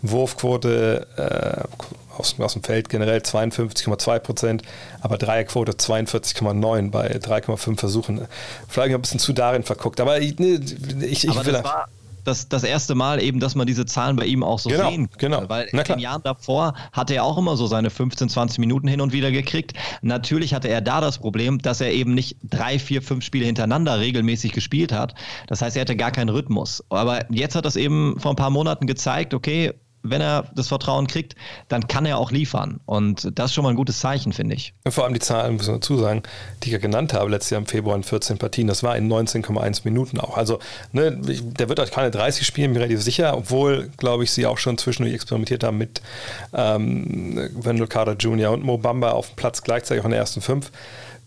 Wurfquote äh, aus, aus, dem Feld generell 52,2 Prozent, aber Dreierquote 42,9 bei 3,5 Versuchen. Vielleicht ein bisschen zu darin verguckt. Aber ich, ne, ich, ich aber will. Das war das, das erste Mal eben, dass man diese Zahlen bei ihm auch so genau, sehen kann. Genau. Weil in den Jahren davor hatte er auch immer so seine 15, 20 Minuten hin und wieder gekriegt. Natürlich hatte er da das Problem, dass er eben nicht drei, vier, fünf Spiele hintereinander regelmäßig gespielt hat. Das heißt, er hatte gar keinen Rhythmus. Aber jetzt hat das eben vor ein paar Monaten gezeigt, okay, wenn er das Vertrauen kriegt, dann kann er auch liefern. Und das ist schon mal ein gutes Zeichen, finde ich. Vor allem die Zahlen, muss man dazu sagen, die ich ja genannt habe, letztes Jahr im Februar in 14 Partien, das war in 19,1 Minuten auch. Also ne, der wird euch keine 30 spielen, bin relativ sicher, obwohl, glaube ich, sie auch schon zwischendurch experimentiert haben mit ähm, Wendell Carter Jr. und Mo Bamba auf dem Platz gleichzeitig auch in der ersten fünf.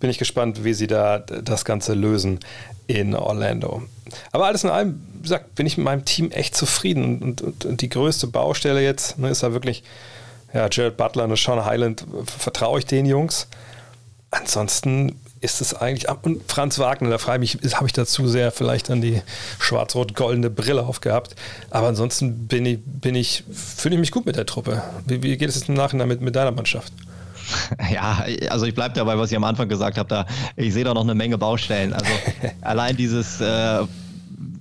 Bin ich gespannt, wie sie da das Ganze lösen in Orlando. Aber alles in allem, wie gesagt, bin ich mit meinem Team echt zufrieden. Und, und, und die größte Baustelle jetzt ne, ist da wirklich, ja, Jared Butler und Sean Highland, vertraue ich den Jungs. Ansonsten ist es eigentlich, und Franz Wagner, da frage ich mich, habe ich dazu sehr vielleicht an die schwarz-rot-goldene Brille aufgehabt. Aber ansonsten bin ich, bin ich, fühle ich mich gut mit der Truppe. Wie, wie geht es jetzt im Nachhinein mit, mit deiner Mannschaft? Ja, also ich bleibe dabei, was ich am Anfang gesagt habe. Da, ich sehe da noch eine Menge Baustellen. Also allein dieses äh,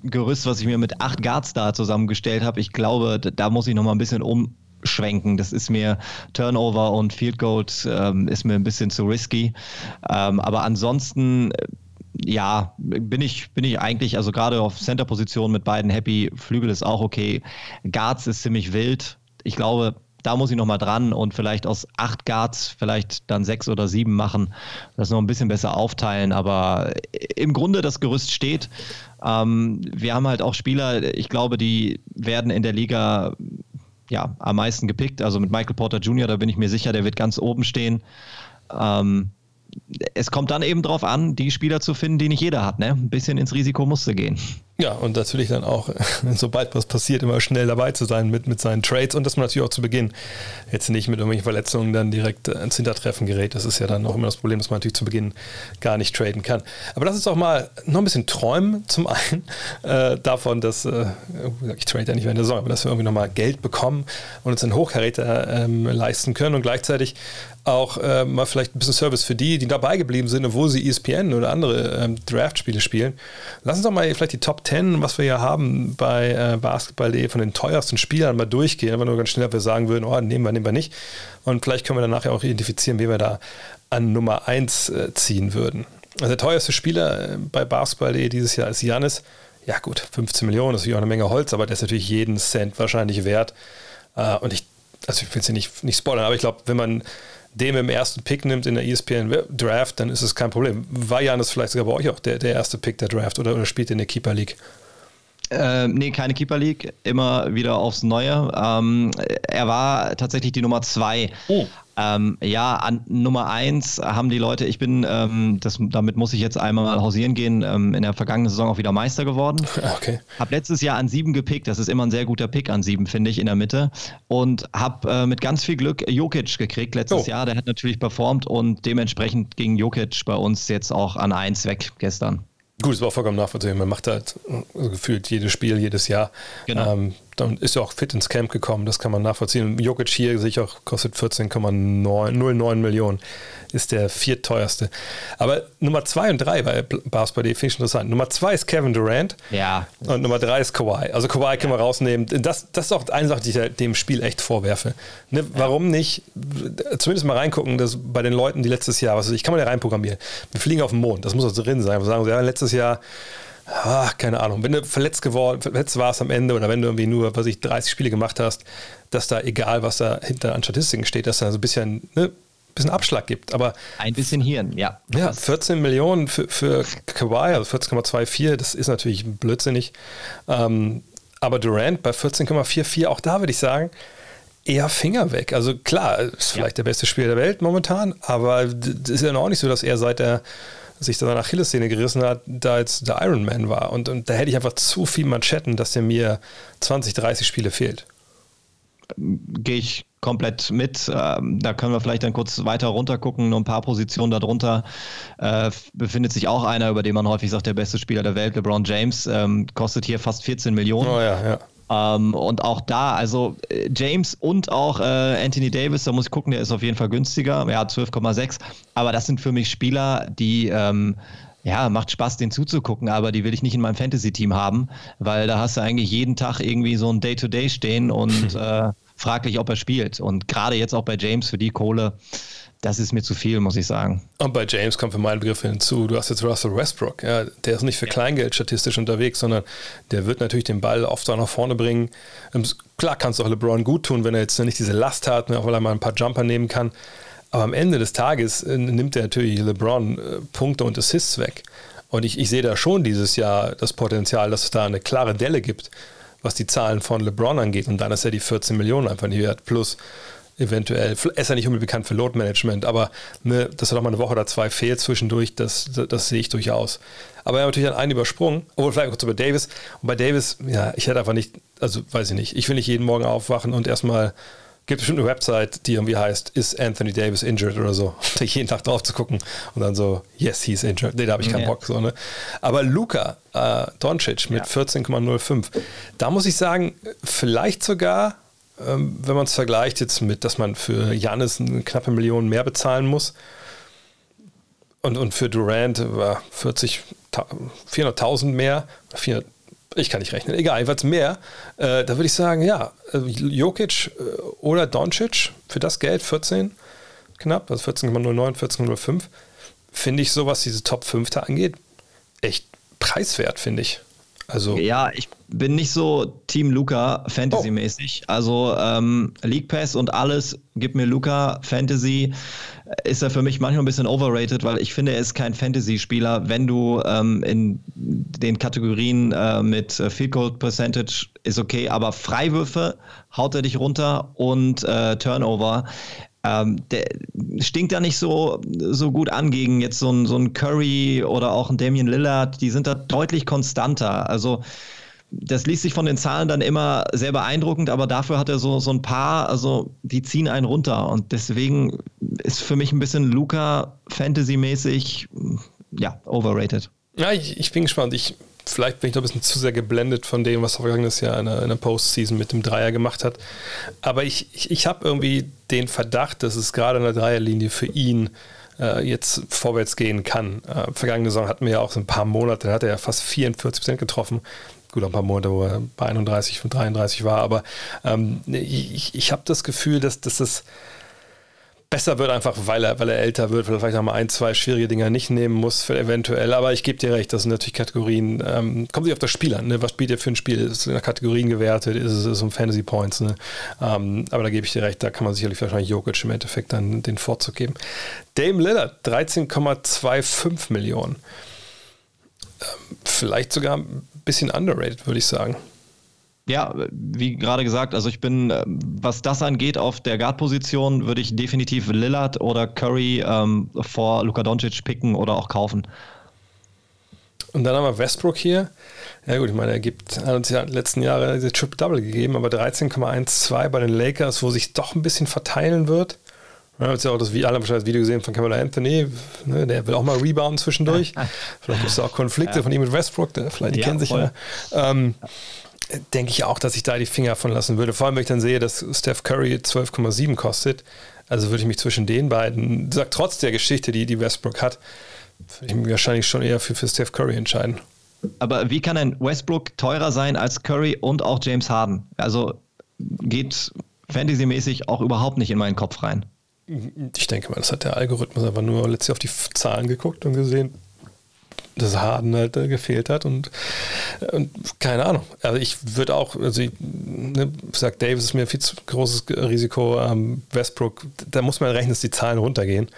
Gerüst, was ich mir mit acht Guards da zusammengestellt habe, ich glaube, da muss ich noch mal ein bisschen umschwenken. Das ist mir Turnover und Field Goal ähm, ist mir ein bisschen zu risky. Ähm, aber ansonsten ja, bin ich, bin ich eigentlich, also gerade auf Center-Position mit beiden happy. Flügel ist auch okay. Guards ist ziemlich wild. Ich glaube, da muss ich nochmal dran und vielleicht aus acht Guards vielleicht dann sechs oder sieben machen, das noch ein bisschen besser aufteilen. Aber im Grunde das Gerüst steht. Ähm, wir haben halt auch Spieler, ich glaube, die werden in der Liga ja, am meisten gepickt. Also mit Michael Porter Jr., da bin ich mir sicher, der wird ganz oben stehen. Ähm, es kommt dann eben darauf an, die Spieler zu finden, die nicht jeder hat. Ne? Ein bisschen ins Risiko musste gehen. Ja, und natürlich dann auch, sobald was passiert, immer schnell dabei zu sein mit, mit seinen Trades und dass man natürlich auch zu Beginn jetzt nicht mit irgendwelchen Verletzungen dann direkt äh, ins Hintertreffen gerät. Das ist ja dann auch immer das Problem, dass man natürlich zu Beginn gar nicht traden kann. Aber lass uns auch mal noch ein bisschen träumen, zum einen äh, davon, dass, äh, ich trade ja nicht während der Saison, aber dass wir irgendwie nochmal Geld bekommen und uns einen Hochkaräter ähm, leisten können und gleichzeitig auch äh, mal vielleicht ein bisschen Service für die, die dabei geblieben sind, obwohl sie ESPN oder andere ähm, Draft-Spiele spielen. Lass uns doch mal vielleicht die Top 10, was wir hier haben bei äh, Basketball.de von den teuersten Spielern mal durchgehen. Einfach nur ganz schnell, ob wir sagen würden, oh, nehmen wir, nehmen wir nicht. Und vielleicht können wir dann nachher auch identifizieren, wie wir da an Nummer 1 äh, ziehen würden. Also der teuerste Spieler äh, bei Basketball.de dieses Jahr ist Janis. Ja gut, 15 Millionen, das ist natürlich auch eine Menge Holz, aber der ist natürlich jeden Cent wahrscheinlich wert. Äh, und ich, also ich will es hier nicht, nicht spoilern, aber ich glaube, wenn man dem im ersten Pick nimmt in der ESPN Draft, dann ist es kein Problem. War Janis vielleicht sogar bei euch auch der, der erste Pick der Draft oder, oder spielt in der Keeper League? Ähm, nee, keine Keeper League, immer wieder aufs Neue. Ähm, er war tatsächlich die Nummer zwei. Oh. Ähm, ja, an Nummer eins haben die Leute, ich bin, ähm, das, damit muss ich jetzt einmal mal hausieren gehen, ähm, in der vergangenen Saison auch wieder Meister geworden. Okay. Hab letztes Jahr an sieben gepickt, das ist immer ein sehr guter Pick an sieben, finde ich, in der Mitte. Und hab äh, mit ganz viel Glück Jokic gekriegt letztes oh. Jahr, der hat natürlich performt und dementsprechend ging Jokic bei uns jetzt auch an eins weg gestern. Gut, es war vollkommen nachvollziehbar. Man macht halt äh, gefühlt jedes Spiel, jedes Jahr. Genau. Ähm, dann ist er auch fit ins Camp gekommen, das kann man nachvollziehen. Jokic hier sehe ich auch, kostet 14,09 Millionen ist der viertteuerste. Aber Nummer zwei und drei bei Basketball.de finde ich interessant. Nummer zwei ist Kevin Durant. Ja. Und Nummer drei ist Kawhi. Also Kawhi können wir rausnehmen. Das, das ist auch eine Sache, die ich dem Spiel echt vorwerfe. Ne, ja. Warum nicht zumindest mal reingucken, dass bei den Leuten, die letztes Jahr, was weiß ich, kann man ja reinprogrammieren. Wir fliegen auf den Mond, das muss auch drin sein. Wir sagen, ja, letztes Jahr ach, keine Ahnung, wenn du verletzt geworden, verletzt warst am Ende oder wenn du irgendwie nur, was ich, 30 Spiele gemacht hast, dass da egal, was da hinter an Statistiken steht, dass da so ein bisschen ne, bisschen Abschlag gibt. Aber ein bisschen Hirn, ja. Ja, 14 Millionen für, für Kawhi, also 14,24, das ist natürlich blödsinnig. Ähm, aber Durant bei 14,44, auch da würde ich sagen, eher Finger weg. Also klar, ist vielleicht ja. der beste Spieler der Welt momentan, aber es ist ja noch nicht so, dass er seit er sich da seine Achillessehne gerissen hat, da jetzt der Ironman war. Und, und da hätte ich einfach zu viel Manschetten, dass der mir 20, 30 Spiele fehlt. Gehe ich komplett mit. Ähm, da können wir vielleicht dann kurz weiter runter gucken. Nur ein paar Positionen darunter äh, befindet sich auch einer, über den man häufig sagt, der beste Spieler der Welt, LeBron James, ähm, kostet hier fast 14 Millionen. Oh ja, ja. Ähm, und auch da, also äh, James und auch äh, Anthony Davis, da muss ich gucken, der ist auf jeden Fall günstiger. Ja, 12,6. Aber das sind für mich Spieler, die ähm, ja, macht Spaß, den zuzugucken, aber die will ich nicht in meinem Fantasy-Team haben, weil da hast du eigentlich jeden Tag irgendwie so ein Day-to-Day -Day stehen und äh, fraglich, ob er spielt. Und gerade jetzt auch bei James für die Kohle, das ist mir zu viel, muss ich sagen. Und bei James kommt für meinen Begriff hinzu, du hast jetzt Russell Westbrook, ja, der ist nicht für Kleingeld statistisch unterwegs, sondern der wird natürlich den Ball oft auch nach vorne bringen. Ähm, klar kannst du auch LeBron gut tun, wenn er jetzt nicht diese Last hat, ne, auch weil er mal ein paar Jumper nehmen kann. Aber am Ende des Tages äh, nimmt er natürlich LeBron äh, Punkte und Assists weg. Und ich, ich sehe da schon dieses Jahr das Potenzial, dass es da eine klare Delle gibt was die Zahlen von LeBron angeht. Und dann ist er die 14 Millionen einfach nicht wert. Plus eventuell, ist er nicht unbedingt bekannt für Load Management, aber ne, dass er doch mal eine Woche oder zwei fehlt zwischendurch, das, das, das sehe ich durchaus. Aber er hat natürlich einen übersprungen, obwohl vielleicht kurz über Davis. Und bei Davis, ja, ich hätte einfach nicht, also weiß ich nicht, ich will nicht jeden Morgen aufwachen und erstmal gibt bestimmt eine Website, die irgendwie heißt, ist Anthony Davis injured oder so, jeden Tag drauf zu gucken und dann so, yes, he's injured. Nee, da habe ich keinen ja. Bock. So, ne? Aber Luca äh, Doncic mit ja. 14,05, da muss ich sagen, vielleicht sogar, wenn man es vergleicht jetzt mit, dass man für Janis eine knappe Million mehr bezahlen muss und, und für Durant war 40, 400.000 mehr, 400, ich kann nicht rechnen, egal, jedenfalls mehr, äh, da würde ich sagen, ja, äh, Jokic äh, oder Doncic für das Geld, 14 knapp, also 14,09, 14,05, finde ich so, was diese Top 5 da angeht, echt preiswert, finde ich. Also ja, ich bin nicht so Team Luca Fantasy-mäßig. Oh. Also ähm, League Pass und alles, gib mir Luca Fantasy, ist er für mich manchmal ein bisschen overrated, weil ich finde, er ist kein Fantasy-Spieler. Wenn du ähm, in den Kategorien äh, mit Field Goal Percentage ist okay, aber Freiwürfe haut er dich runter und äh, Turnover ähm, der stinkt da nicht so, so gut an gegen jetzt so ein, so ein Curry oder auch ein Damian Lillard. Die sind da deutlich konstanter. Also das liest sich von den Zahlen dann immer sehr beeindruckend, aber dafür hat er so, so ein paar, also die ziehen einen runter. Und deswegen ist für mich ein bisschen Luca Fantasy-mäßig, ja, overrated. Ja, ich, ich bin gespannt. Ich vielleicht bin ich noch ein bisschen zu sehr geblendet von dem, was er vergangenes Jahr in der, in der Postseason mit dem Dreier gemacht hat. Aber ich, ich, ich habe irgendwie den Verdacht, dass es gerade in der Dreierlinie für ihn äh, jetzt vorwärts gehen kann. Äh, vergangene Saison hatten wir ja auch so ein paar Monate, da hat er ja fast 44 Prozent getroffen. Gut, ein paar Monate, wo er bei 31 von 33 war, aber ähm, ich, ich habe das Gefühl, dass, dass das besser wird, einfach weil er, weil er älter wird, weil er vielleicht mal ein, zwei schwierige Dinger nicht nehmen muss, eventuell. Aber ich gebe dir recht, das sind natürlich Kategorien, ähm, kommt sich auf das Spiel an. Ne? Was spielt ihr für ein Spiel? Ist es in Kategorien gewertet? Ist es, ist es um Fantasy Points? Ne? Ähm, aber da gebe ich dir recht, da kann man sicherlich wahrscheinlich Jokic im Endeffekt dann den Vorzug geben. Dame Lillard, 13,25 Millionen. Ähm, vielleicht sogar ein bisschen underrated, würde ich sagen. Ja, wie gerade gesagt, also ich bin, äh, was das angeht, auf der Guard-Position würde ich definitiv Lillard oder Curry ähm, vor Luka Doncic picken oder auch kaufen. Und dann haben wir Westbrook hier. Ja gut, ich meine, er gibt, hat uns ja letzten Jahre diese Triple-Double gegeben, aber 13,12 bei den Lakers, wo sich doch ein bisschen verteilen wird. Wir haben jetzt ja auch das, alle wahrscheinlich das Video gesehen von Kamala Anthony, ne, der will auch mal rebounden zwischendurch. vielleicht gibt es auch Konflikte ja. von ihm mit Westbrook, ne, vielleicht die ja, kennen sich ja. Ähm, denke ich auch, dass ich da die Finger von lassen würde. Vor allem, wenn ich dann sehe, dass Steph Curry 12,7 kostet. Also würde ich mich zwischen den beiden, sagt trotz der Geschichte, die, die Westbrook hat, würde ich mich wahrscheinlich schon eher für, für Steph Curry entscheiden. Aber wie kann ein Westbrook teurer sein als Curry und auch James Harden? Also geht fantasymäßig auch überhaupt nicht in meinen Kopf rein. Ich denke mal, das hat der Algorithmus einfach nur letztlich auf die Zahlen geguckt und gesehen, das Harden halt äh, gefehlt hat und, und, keine Ahnung. Also ich würde auch, also ich ne, sag Davis ist mir ein viel zu großes Risiko. Ähm, Westbrook, da muss man rechnen, dass die Zahlen runtergehen.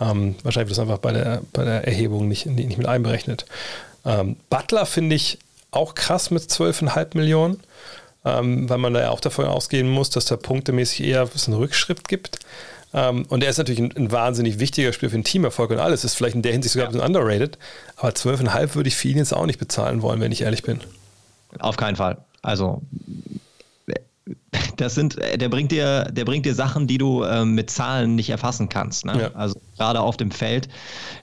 Ähm, wahrscheinlich wird das einfach bei der, bei der Erhebung nicht, nicht mit einberechnet. Ähm, Butler finde ich auch krass mit 12,5 Millionen, ähm, weil man da ja auch davon ausgehen muss, dass da punktemäßig eher einen Rückschritt gibt. Ähm, und er ist natürlich ein, ein, wahnsinnig wichtiger Spieler für den Teamerfolg und alles. Ist vielleicht in der Hinsicht sogar ja. ein bisschen underrated. Aber 12,5 würde ich für ihn jetzt auch nicht bezahlen wollen, wenn ich ehrlich bin. Auf keinen Fall. Also, das sind, der bringt dir, der bringt dir Sachen, die du ähm, mit Zahlen nicht erfassen kannst. Ne? Ja. Also gerade auf dem Feld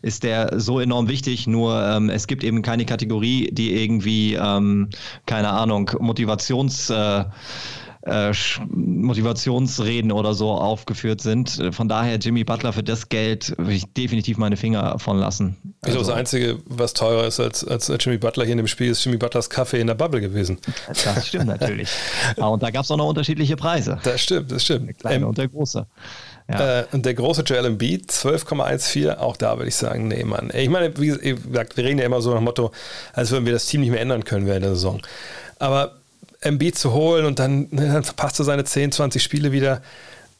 ist der so enorm wichtig. Nur ähm, es gibt eben keine Kategorie, die irgendwie, ähm, keine Ahnung, Motivations äh, äh, Motivationsreden oder so aufgeführt sind. Von daher Jimmy Butler für das Geld würde ich definitiv meine Finger von lassen. Ich glaube, das also Einzige, was teurer ist als, als Jimmy Butler hier in dem Spiel, ist Jimmy Butlers Kaffee in der Bubble gewesen. Das stimmt natürlich. und da gab es auch noch unterschiedliche Preise. Das stimmt, das stimmt. Der kleine ähm, und der große. Ja. Äh, und der große Joel Embiid, 12,14, auch da würde ich sagen, nee, Mann. Ich meine, wie gesagt, wir reden ja immer so nach dem Motto, als würden wir das Team nicht mehr ändern können während der Saison. Aber MB zu holen und dann, ne, dann verpasst er seine 10, 20 Spiele wieder.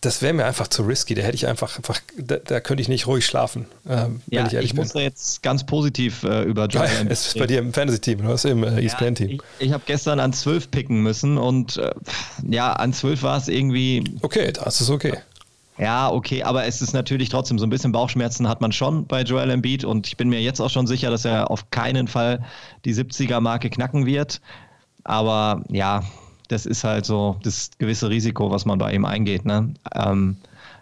Das wäre mir einfach zu risky. Da hätte ich einfach, einfach da, da könnte ich nicht ruhig schlafen. Ähm, ja, ich, ich muss da jetzt ganz positiv äh, über Joel ja, Es ist bei dir im Fantasy-Team, du hast im äh, ja, Team. Ich, ich habe gestern an 12 picken müssen und äh, ja, an 12 war es irgendwie. Okay, das ist okay. Ja, okay, aber es ist natürlich trotzdem so ein bisschen Bauchschmerzen hat man schon bei Joel Embiid und ich bin mir jetzt auch schon sicher, dass er auf keinen Fall die 70er-Marke knacken wird. Aber ja, das ist halt so das gewisse Risiko, was man bei ihm eingeht. Ne? Ähm,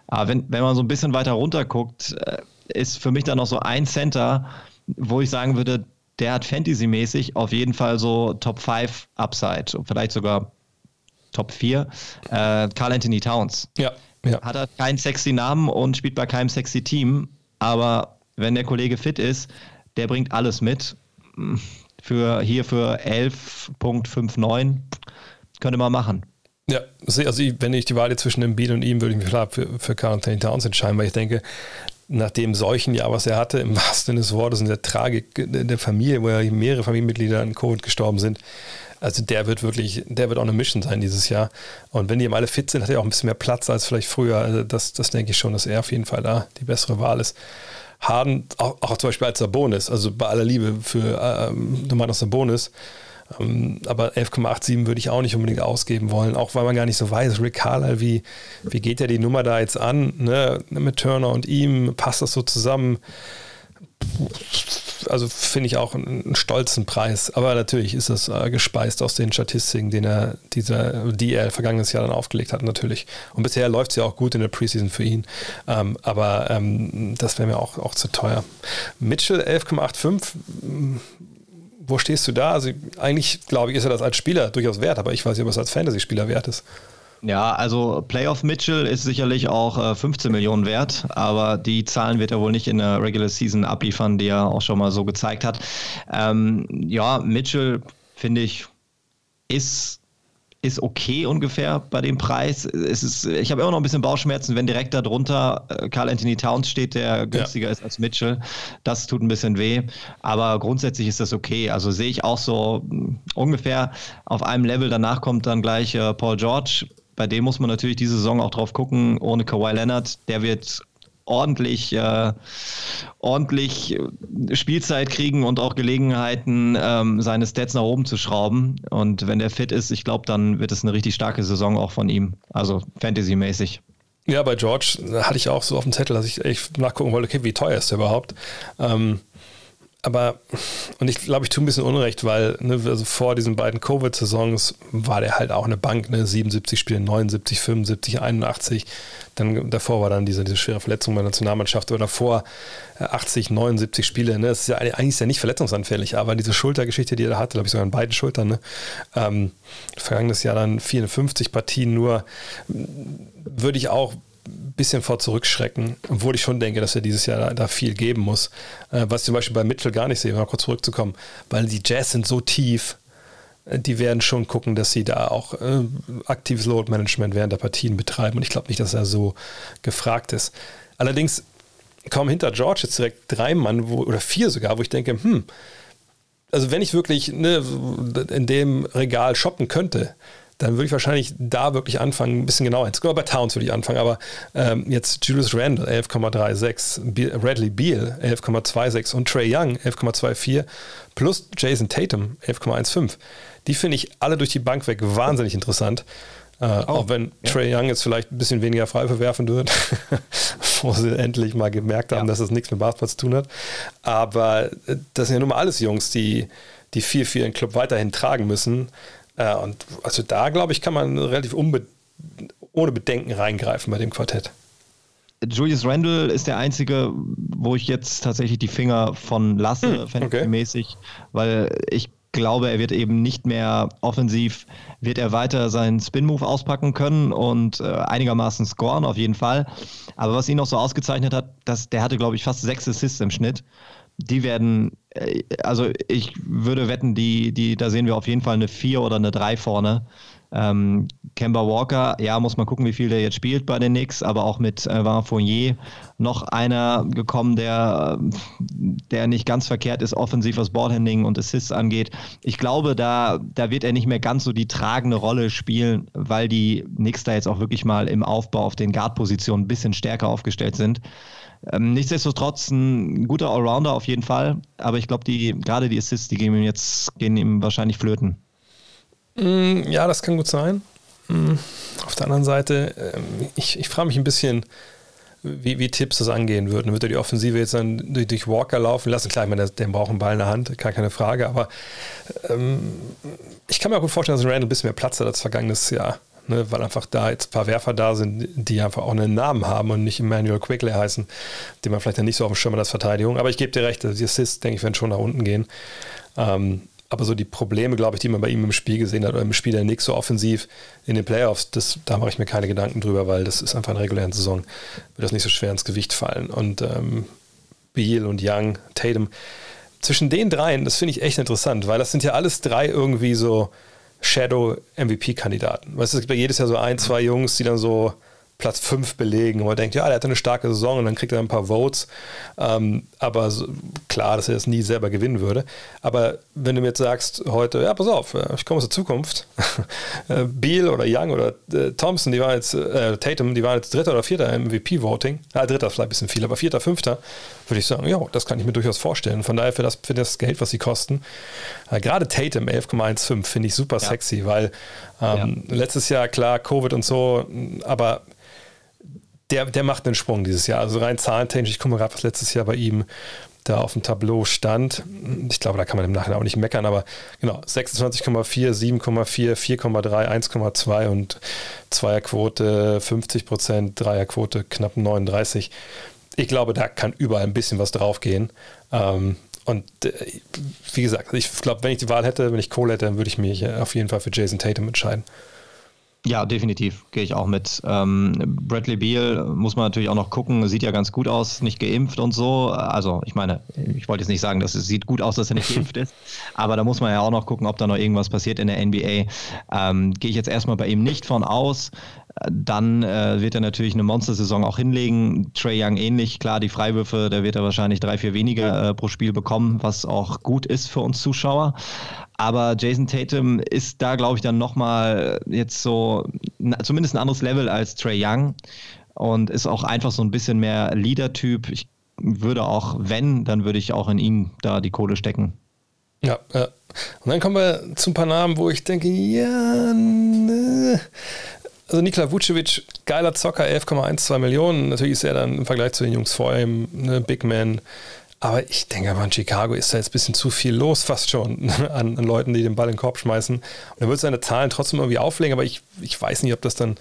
aber wenn, wenn man so ein bisschen weiter runter guckt, äh, ist für mich dann noch so ein Center, wo ich sagen würde, der hat Fantasy-mäßig auf jeden Fall so Top 5 Upside, vielleicht sogar Top 4. Äh, Carl Anthony Towns. Ja, ja. Hat er keinen sexy Namen und spielt bei keinem sexy Team, aber wenn der Kollege fit ist, der bringt alles mit für hier für 11.59 könnte man machen. Ja, also wenn ich die Wahl zwischen dem Beat und ihm, würde ich mich klar für, für Anthony Towns entscheiden, weil ich denke, nach dem solchen Jahr, was er hatte, im wahrsten Sinne des Wortes, in der Tragik der Familie, wo ja mehrere Familienmitglieder an Covid gestorben sind. Also der wird wirklich, der wird auch eine Mission sein dieses Jahr. Und wenn die alle fit sind, hat er auch ein bisschen mehr Platz als vielleicht früher. Also das, das denke ich schon, dass er auf jeden Fall da die bessere Wahl ist. Harden, auch, auch zum Beispiel als Sabonis, also bei aller Liebe für ähm, Domantas Sabonis, ähm, aber 11,87 würde ich auch nicht unbedingt ausgeben wollen, auch weil man gar nicht so weiß, Rick Carlisle, wie, wie geht er die Nummer da jetzt an, ne? mit Turner und ihm, passt das so zusammen? Also finde ich auch einen, einen, stolzen Preis, aber natürlich ist das äh, gespeist aus den Statistiken, den er, dieser, die er vergangenes Jahr dann aufgelegt hat, natürlich. Und bisher läuft es ja auch gut in der Preseason für ihn, ähm, aber ähm, das wäre mir auch, auch zu teuer. Mitchell 11,85 wo stehst du da? Also eigentlich, glaube ich, ist er das als Spieler durchaus wert, aber ich weiß nicht, ob es als Fantasy-Spieler wert ist. Ja, also Playoff Mitchell ist sicherlich auch äh, 15 Millionen wert, aber die Zahlen wird er wohl nicht in der Regular Season abliefern, die er auch schon mal so gezeigt hat. Ähm, ja, Mitchell, finde ich, ist ist okay ungefähr bei dem Preis. Es ist, ich habe immer noch ein bisschen Bauchschmerzen, wenn direkt darunter äh, Carl Anthony Towns steht, der günstiger ja. ist als Mitchell. Das tut ein bisschen weh. Aber grundsätzlich ist das okay. Also sehe ich auch so hm, ungefähr auf einem Level. Danach kommt dann gleich äh, Paul George. Bei dem muss man natürlich diese Saison auch drauf gucken. Ohne Kawhi Leonard, der wird ordentlich, äh, ordentlich Spielzeit kriegen und auch Gelegenheiten, ähm, seine Stats nach oben zu schrauben. Und wenn der fit ist, ich glaube, dann wird es eine richtig starke Saison auch von ihm. Also Fantasy-mäßig. Ja, bei George hatte ich auch so auf dem Zettel, dass ich echt nachgucken wollte, okay, wie teuer ist der überhaupt? Ähm, aber, und ich glaube, ich tue ein bisschen Unrecht, weil ne, also vor diesen beiden Covid-Saisons war der halt auch eine Bank, ne, 77 Spiele, 79, 75, 81. Dann, davor war dann diese, diese schwere Verletzung bei der Nationalmannschaft oder davor 80, äh, 79 Spiele. Ne? Das ist ja eigentlich ist ja nicht verletzungsanfällig, aber diese Schultergeschichte, die er da hatte, glaube ich sogar an beiden Schultern, ne? ähm, vergangenes Jahr dann 54 Partien nur, würde ich auch bisschen vor zurückschrecken, obwohl ich schon denke, dass er dieses Jahr da, da viel geben muss. Äh, was ich zum Beispiel bei Mitchell gar nicht sehe, mal kurz zurückzukommen, weil die Jazz sind so tief, äh, die werden schon gucken, dass sie da auch äh, aktives Load Management während der Partien betreiben. Und ich glaube nicht, dass er so gefragt ist. Allerdings kommen hinter George jetzt direkt drei Mann wo, oder vier sogar, wo ich denke, hm, also wenn ich wirklich ne, in dem Regal shoppen könnte, dann würde ich wahrscheinlich da wirklich anfangen, ein bisschen genauer hinzugucken. Bei Towns würde ich anfangen, aber ähm, jetzt Julius Randle 11,36, Bradley Beal 11,26 und Trey Young 11,24 plus Jason Tatum 11,15. Die finde ich alle durch die Bank weg wahnsinnig interessant. Äh, oh, auch wenn ja. Trey Young jetzt vielleicht ein bisschen weniger frei verwerfen wird, wo sie endlich mal gemerkt haben, ja. dass es nichts mit Basketball zu tun hat. Aber äh, das sind ja nun mal alles Jungs, die, die viel für ihren Club weiterhin tragen müssen. Äh, und also da, glaube ich, kann man relativ ohne Bedenken reingreifen bei dem Quartett. Julius Randle ist der einzige, wo ich jetzt tatsächlich die Finger von lasse, hm, okay. mäßig, weil ich glaube, er wird eben nicht mehr offensiv, wird er weiter seinen Spin-Move auspacken können und äh, einigermaßen scoren, auf jeden Fall. Aber was ihn noch so ausgezeichnet hat, dass der hatte, glaube ich, fast sechs Assists im Schnitt die werden, äh, also ich würde wetten, die, die, da sehen wir auf jeden Fall eine 4 oder eine 3 vorne. Ähm, Kemba Walker, ja, muss man gucken, wie viel der jetzt spielt bei den Knicks, aber auch mit äh, Van Fournier noch einer gekommen, der, der nicht ganz verkehrt ist, offensiv was Ballhandling und Assists angeht. Ich glaube, da, da wird er nicht mehr ganz so die tragende Rolle spielen, weil die Knicks da jetzt auch wirklich mal im Aufbau auf den Guard-Positionen ein bisschen stärker aufgestellt sind. Ähm, nichtsdestotrotz ein guter Allrounder auf jeden Fall, aber ich glaube, die, gerade die Assists, die gehen ihm jetzt gehen ihm wahrscheinlich flöten. Mm, ja, das kann gut sein. Mm, auf der anderen Seite, ähm, ich, ich frage mich ein bisschen, wie, wie Tipps das angehen würden. Wird er die Offensive jetzt dann durch, durch Walker laufen lassen? Klar, ich meine, der, der braucht einen Ball in der Hand, gar keine Frage, aber ähm, ich kann mir auch gut vorstellen, dass Randall ein bisschen mehr Platz hat als vergangenes Jahr ne, weil einfach da jetzt ein paar Werfer da sind, die einfach auch einen Namen haben und nicht Emmanuel Quigley heißen, den man vielleicht dann nicht so auf dem Schirm hat als Verteidigung. Aber ich gebe dir recht, also die Assists, denke ich, werden schon nach unten gehen. Ähm, aber so die Probleme, glaube ich, die man bei ihm im Spiel gesehen hat, oder im Spiel der Nix so offensiv in den Playoffs, das, da mache ich mir keine Gedanken drüber, weil das ist einfach in der regulären Saison, wird das nicht so schwer ins Gewicht fallen. Und ähm, Beal und Young, Tatum, zwischen den dreien, das finde ich echt interessant, weil das sind ja alles drei irgendwie so Shadow-MVP-Kandidaten. Weißt du, es gibt ja jedes Jahr so ein, zwei Jungs, die dann so Platz 5 belegen. Und man denkt, ja, der hatte eine starke Saison und dann kriegt er ein paar Votes. Ähm, aber so, klar, dass er es nie selber gewinnen würde. Aber wenn du mir jetzt sagst heute, ja, pass auf, äh, ich komme aus der Zukunft. Äh, Beal oder Young oder äh, Thompson, die waren jetzt, äh, Tatum, die waren jetzt Dritter oder Vierter im MVP-Voting. Ja, Dritter ist vielleicht ein bisschen viel, aber Vierter, Fünfter, würde ich sagen, ja, das kann ich mir durchaus vorstellen. Von daher für das, für das Geld, was sie kosten. Äh, gerade Tatum, 11,15, finde ich super ja. sexy, weil ähm, ja. letztes Jahr, klar, Covid und so, aber der, der macht einen Sprung dieses Jahr. Also rein zahlentechnisch, ich gucke gerade, was letztes Jahr bei ihm da auf dem Tableau stand. Ich glaube, da kann man im Nachhinein auch nicht meckern, aber genau, 26,4, 7,4, 4,3, 1,2 und Zweierquote 50 Prozent, Dreierquote knapp 39. Ich glaube, da kann überall ein bisschen was draufgehen. Ähm, und äh, wie gesagt, ich glaube, wenn ich die Wahl hätte, wenn ich Kohle hätte, dann würde ich mich auf jeden Fall für Jason Tatum entscheiden. Ja, definitiv, gehe ich auch mit. Ähm, Bradley Beal muss man natürlich auch noch gucken, sieht ja ganz gut aus, nicht geimpft und so. Also ich meine, ich wollte jetzt nicht sagen, dass es sieht gut aus, dass er nicht geimpft ist, aber da muss man ja auch noch gucken, ob da noch irgendwas passiert in der NBA. Ähm, gehe ich jetzt erstmal bei ihm nicht von aus. Dann äh, wird er natürlich eine Monster-Saison auch hinlegen. Trey Young ähnlich. Klar, die Freiwürfe, da wird er wahrscheinlich drei, vier weniger äh, pro Spiel bekommen, was auch gut ist für uns Zuschauer. Aber Jason Tatum ist da, glaube ich, dann nochmal jetzt so, zumindest ein anderes Level als Trey Young und ist auch einfach so ein bisschen mehr Leader-Typ. Ich würde auch, wenn, dann würde ich auch in ihn da die Kohle stecken. Ja, ja. Und dann kommen wir zu ein paar Namen, wo ich denke, ja, ne. Also Nikola Vucevic, geiler Zocker, 11,12 Millionen. Natürlich ist er dann im Vergleich zu den Jungs vor ihm, ne, Big Man, aber ich denke aber in Chicago ist da jetzt ein bisschen zu viel los, fast schon, an, an Leuten, die den Ball in den Korb schmeißen. Und er wird seine Zahlen trotzdem irgendwie auflegen, aber ich, ich weiß nicht, ob das dann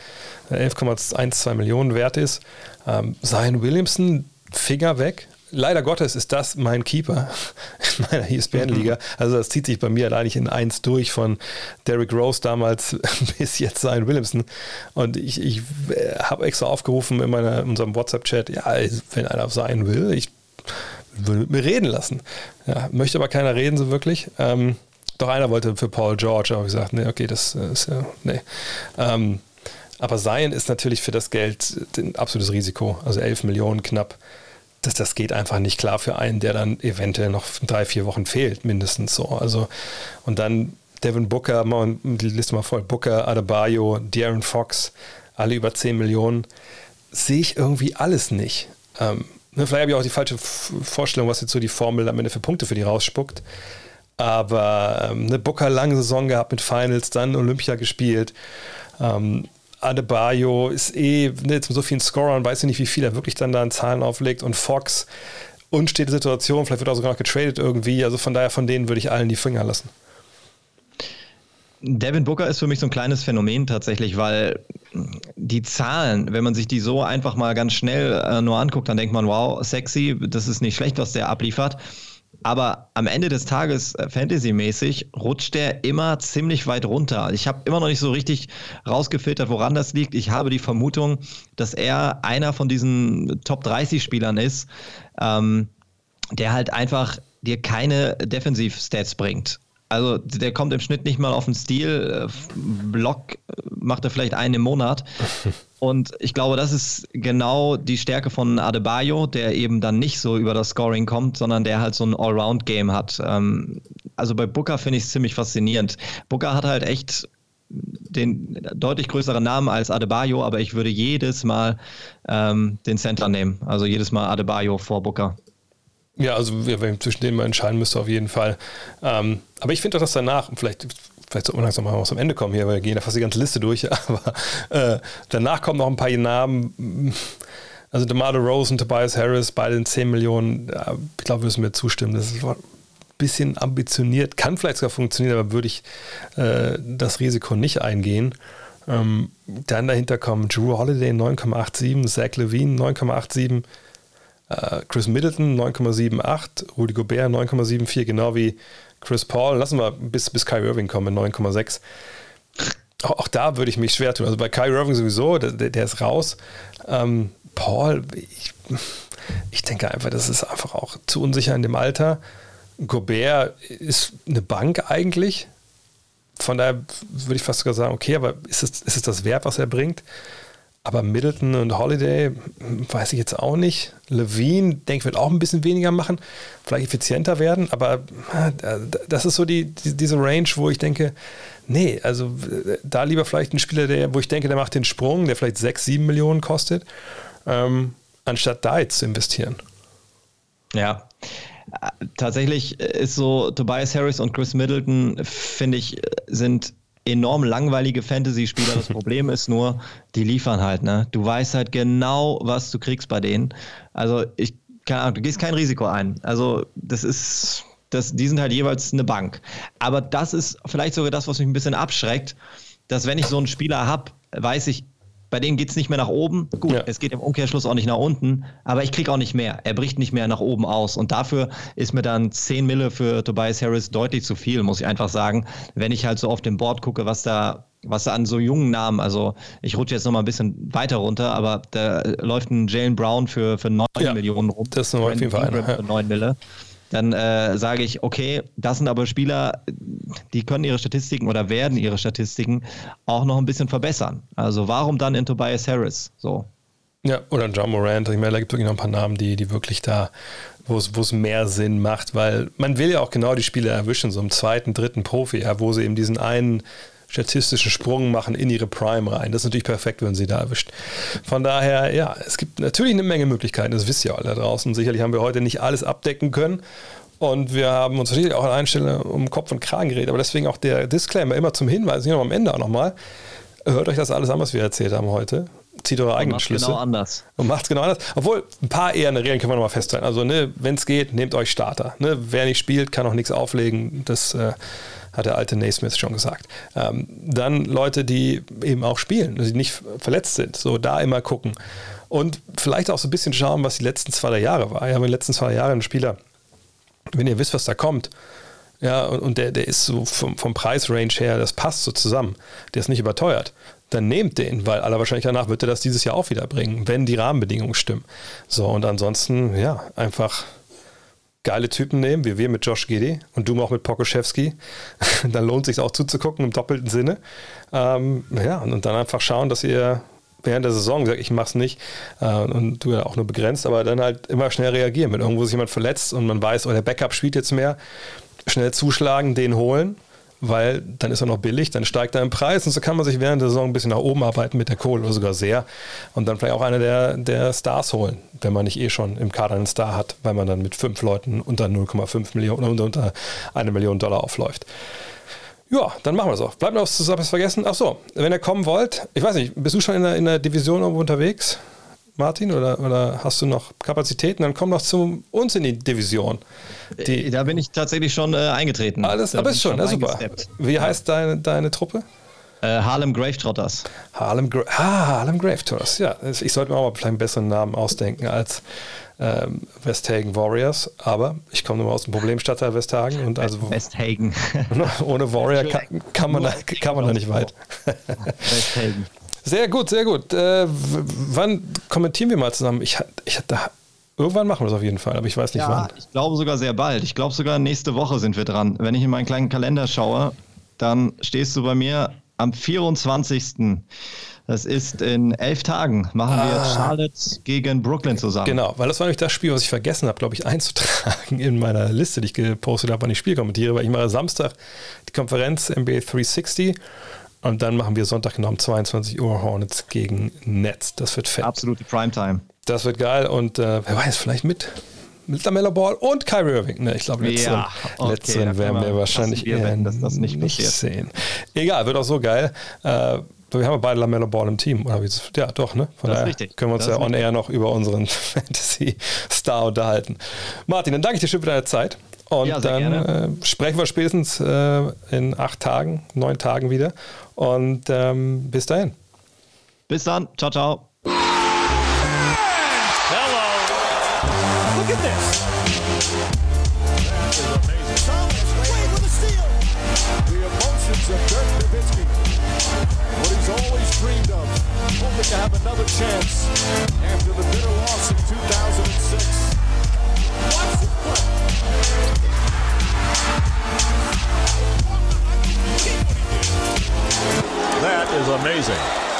11,12 Millionen wert ist. Ähm, Zion Williamson, Finger weg. Leider Gottes ist das mein Keeper in meiner ESPN-Liga. Also das zieht sich bei mir eigentlich in eins durch von Derrick Rose damals bis jetzt Zion Williamson. Und ich, ich äh, habe extra aufgerufen in, meiner, in unserem WhatsApp-Chat, ja, wenn einer sein will, ich würde mit mir reden lassen. Ja, möchte aber keiner reden so wirklich. Ähm, doch einer wollte für Paul George, aber ich gesagt, nee, okay, das ist ja, nee. Ähm, aber Zion ist natürlich für das Geld ein absolutes Risiko. Also 11 Millionen knapp. Das, das geht einfach nicht klar für einen, der dann eventuell noch drei, vier Wochen fehlt, mindestens so. Also, und dann Devin Booker, mal die Liste mal voll, Booker, Adebayo, Darren Fox, alle über 10 Millionen. Sehe ich irgendwie alles nicht. Ähm, Ne, vielleicht habe ich auch die falsche Vorstellung, was jetzt so die Formel am Ende für Punkte für die rausspuckt. Aber ähm, eine Booker lange Saison gehabt mit Finals, dann Olympia gespielt. Ähm, Adebayo ist eh ne, mit so vielen Scorern, weiß ich nicht, wie viel er wirklich dann da an Zahlen auflegt. Und Fox, unstete Situation, vielleicht wird er sogar noch getradet irgendwie. Also von daher, von denen würde ich allen die Finger lassen. Devin Booker ist für mich so ein kleines Phänomen tatsächlich, weil die Zahlen, wenn man sich die so einfach mal ganz schnell äh, nur anguckt, dann denkt man, wow, sexy, das ist nicht schlecht, was der abliefert. Aber am Ende des Tages, äh, fantasymäßig, rutscht der immer ziemlich weit runter. Ich habe immer noch nicht so richtig rausgefiltert, woran das liegt. Ich habe die Vermutung, dass er einer von diesen Top 30 Spielern ist, ähm, der halt einfach dir keine Defensiv-Stats bringt. Also der kommt im Schnitt nicht mal auf den Stil. Block macht er vielleicht einen im Monat. Und ich glaube, das ist genau die Stärke von Adebayo, der eben dann nicht so über das Scoring kommt, sondern der halt so ein Allround-Game hat. Ähm, also bei Booker finde ich es ziemlich faszinierend. Booker hat halt echt den deutlich größeren Namen als Adebayo, aber ich würde jedes Mal ähm, den Center nehmen. Also jedes Mal Adebayo vor Booker. Ja, also wenn zwischen denen mal entscheiden müsste, auf jeden Fall. Ähm, aber ich finde doch, dass danach, vielleicht, vielleicht man langsam mal zum Ende kommen hier, weil wir gehen da fast die ganze Liste durch, aber äh, danach kommen noch ein paar Namen. Also DeMar Rose und Tobias Harris, beide in 10 Millionen. Ja, ich glaube, müssen mir zustimmen. Das ist ein bisschen ambitioniert, kann vielleicht sogar funktionieren, aber würde ich äh, das Risiko nicht eingehen. Ähm, dann dahinter kommen Drew Holiday 9,87, Zach Levine 9,87, äh, Chris Middleton 9,78, Rudy Gobert 9,74, genau wie Chris Paul. Lassen wir bis, bis Kyrie Irving kommen, 9,6. Auch, auch, da würde ich mich schwer tun. Also bei Kyrie Irving sowieso, der, der ist raus. Ähm, Paul, ich, ich denke einfach, das ist einfach auch zu unsicher in dem Alter. Gobert ist eine Bank eigentlich. Von daher würde ich fast sogar sagen, okay, aber ist es, ist es das wert, was er bringt? Aber Middleton und Holiday weiß ich jetzt auch nicht. Levine, denke ich, wird auch ein bisschen weniger machen, vielleicht effizienter werden, aber äh, das ist so die, die, diese Range, wo ich denke, nee, also da lieber vielleicht ein Spieler, der, wo ich denke, der macht den Sprung, der vielleicht 6, 7 Millionen kostet, ähm, anstatt da jetzt zu investieren. Ja, tatsächlich ist so Tobias Harris und Chris Middleton, finde ich, sind enorm langweilige Fantasy-Spieler. Das Problem ist nur, die liefern halt, ne? Du weißt halt genau, was du kriegst bei denen. Also ich, keine Ahnung, du gehst kein Risiko ein. Also das ist, das, die sind halt jeweils eine Bank. Aber das ist vielleicht sogar das, was mich ein bisschen abschreckt, dass wenn ich so einen Spieler habe, weiß ich, bei denen geht es nicht mehr nach oben. Gut, ja. es geht im Umkehrschluss auch nicht nach unten, aber ich kriege auch nicht mehr. Er bricht nicht mehr nach oben aus. Und dafür ist mir dann 10 Mille für Tobias Harris deutlich zu viel, muss ich einfach sagen. Wenn ich halt so auf dem Board gucke, was da was da an so jungen Namen, also ich rutsche jetzt noch mal ein bisschen weiter runter, aber da läuft ein Jalen Brown für, für 9 ja, Millionen rum. Das ist auf jeden Fall einer. Für 9 Mille dann äh, sage ich, okay, das sind aber Spieler, die können ihre Statistiken oder werden ihre Statistiken auch noch ein bisschen verbessern. Also warum dann in Tobias Harris? So. Ja, oder John Morant. Ich meine, da gibt es wirklich noch ein paar Namen, die, die wirklich da, wo es mehr Sinn macht, weil man will ja auch genau die Spieler erwischen, so im zweiten, dritten Profi, ja, wo sie eben diesen einen statistischen Sprung machen in ihre Prime rein. Das ist natürlich perfekt, wenn sie da erwischt. Von daher, ja, es gibt natürlich eine Menge Möglichkeiten, das wisst ihr alle da draußen. Sicherlich haben wir heute nicht alles abdecken können. Und wir haben uns natürlich auch an einer Stelle um Kopf und Kragen geredet, aber deswegen auch der Disclaimer immer zum Hinweis, hier noch am Ende auch nochmal. Hört euch das alles an, was wir erzählt haben heute. Zieht eure eigenen Schlüsse. Genau anders. Und macht es genau anders. Obwohl, ein paar eher eine Regeln können wir nochmal festhalten. Also, ne, wenn es geht, nehmt euch Starter. Ne, wer nicht spielt, kann auch nichts auflegen. Das äh, hat der alte Naismith schon gesagt. Ähm, dann Leute, die eben auch spielen, die nicht verletzt sind, so da immer gucken. Und vielleicht auch so ein bisschen schauen, was die letzten zwei der Jahre war. Haben in den letzten zwei Jahren einen Spieler, wenn ihr wisst, was da kommt, ja, und, und der, der ist so vom, vom Preisrange her, das passt so zusammen, der ist nicht überteuert, dann nehmt den, weil aller Wahrscheinlichkeit nach wird er das dieses Jahr auch wieder bringen, wenn die Rahmenbedingungen stimmen. So, und ansonsten, ja, einfach geile Typen nehmen, wie wir mit Josh Giddy und du auch mit Pokoschewski, dann lohnt es sich auch zuzugucken im doppelten Sinne. Ähm, ja, und dann einfach schauen, dass ihr während der Saison sagt, ich mach's nicht äh, und du ja auch nur begrenzt, aber dann halt immer schnell reagieren. Wenn irgendwo sich jemand verletzt und man weiß, oh, der Backup spielt jetzt mehr, schnell zuschlagen, den holen weil dann ist er noch billig, dann steigt er im Preis und so kann man sich während der Saison ein bisschen nach oben arbeiten mit der Kohle oder sogar sehr und dann vielleicht auch einer der, der Stars holen, wenn man nicht eh schon im Kader einen Star hat, weil man dann mit fünf Leuten unter 0,5 Millionen oder unter eine Million Dollar aufläuft. Ja, dann machen wir das auch. Bleibt noch was vergessen. Ach so, wenn ihr kommen wollt, ich weiß nicht, bist du schon in der, in der Division irgendwo unterwegs? Martin, oder, oder hast du noch Kapazitäten? Dann komm noch zu uns in die Division. Die, da bin ich tatsächlich schon äh, eingetreten. Alles, aber ist schon, ja, super. Wie heißt deine, deine Truppe? Äh, Harlem Gravetrotters. Harlem, Gra ah, Harlem Gravetrotters, ja. Ich sollte mir auch mal vielleicht einen besseren Namen ausdenken als ähm, Westhagen Warriors, aber ich komme nur aus dem Problemstadtteil Westhagen und also Westhagen. ohne Warrior kann, kann man, da, kann man da nicht weit. Westhagen. Sehr gut, sehr gut. Äh, wann kommentieren wir mal zusammen? Ich, ich da, irgendwann machen wir es auf jeden Fall, aber ich weiß nicht ja, wann. Ich glaube sogar sehr bald. Ich glaube sogar nächste Woche sind wir dran. Wenn ich in meinen kleinen Kalender schaue, dann stehst du bei mir am 24. Das ist in elf Tagen. Machen wir ah. Charlotte gegen Brooklyn zusammen. Genau, weil das war nämlich das Spiel, was ich vergessen habe, glaube ich, einzutragen in meiner Liste, die ich gepostet habe, wann ich Spiel kommentiere, weil ich mache Samstag die Konferenz NBA 360 und dann machen wir Sonntag genau um 22 Uhr Hornets gegen Nets. Das wird fett. Absolute Primetime. Das wird geil und äh, wer weiß, vielleicht mit mit Lamella Ball und Kyrie Irving. Ne, ich glaube, letzteren, ja, okay, letzteren werden wir wahrscheinlich eher dass das nicht, nicht sehen. Egal, wird auch so geil. Äh, wir haben beide Lamella Ball im Team. Ja, doch, ne? Von das daher richtig. können wir uns das ja on air noch über unseren Fantasy-Star unterhalten. Martin, dann danke ich dir schön für deine Zeit. Und ja, dann äh, sprechen wir spätestens äh, in acht Tagen, neun Tagen wieder. Und ähm, bis dahin. Bis dann. Ciao, ciao. Hello. Look at this. have another chance after the bitter loss 2006. That is amazing.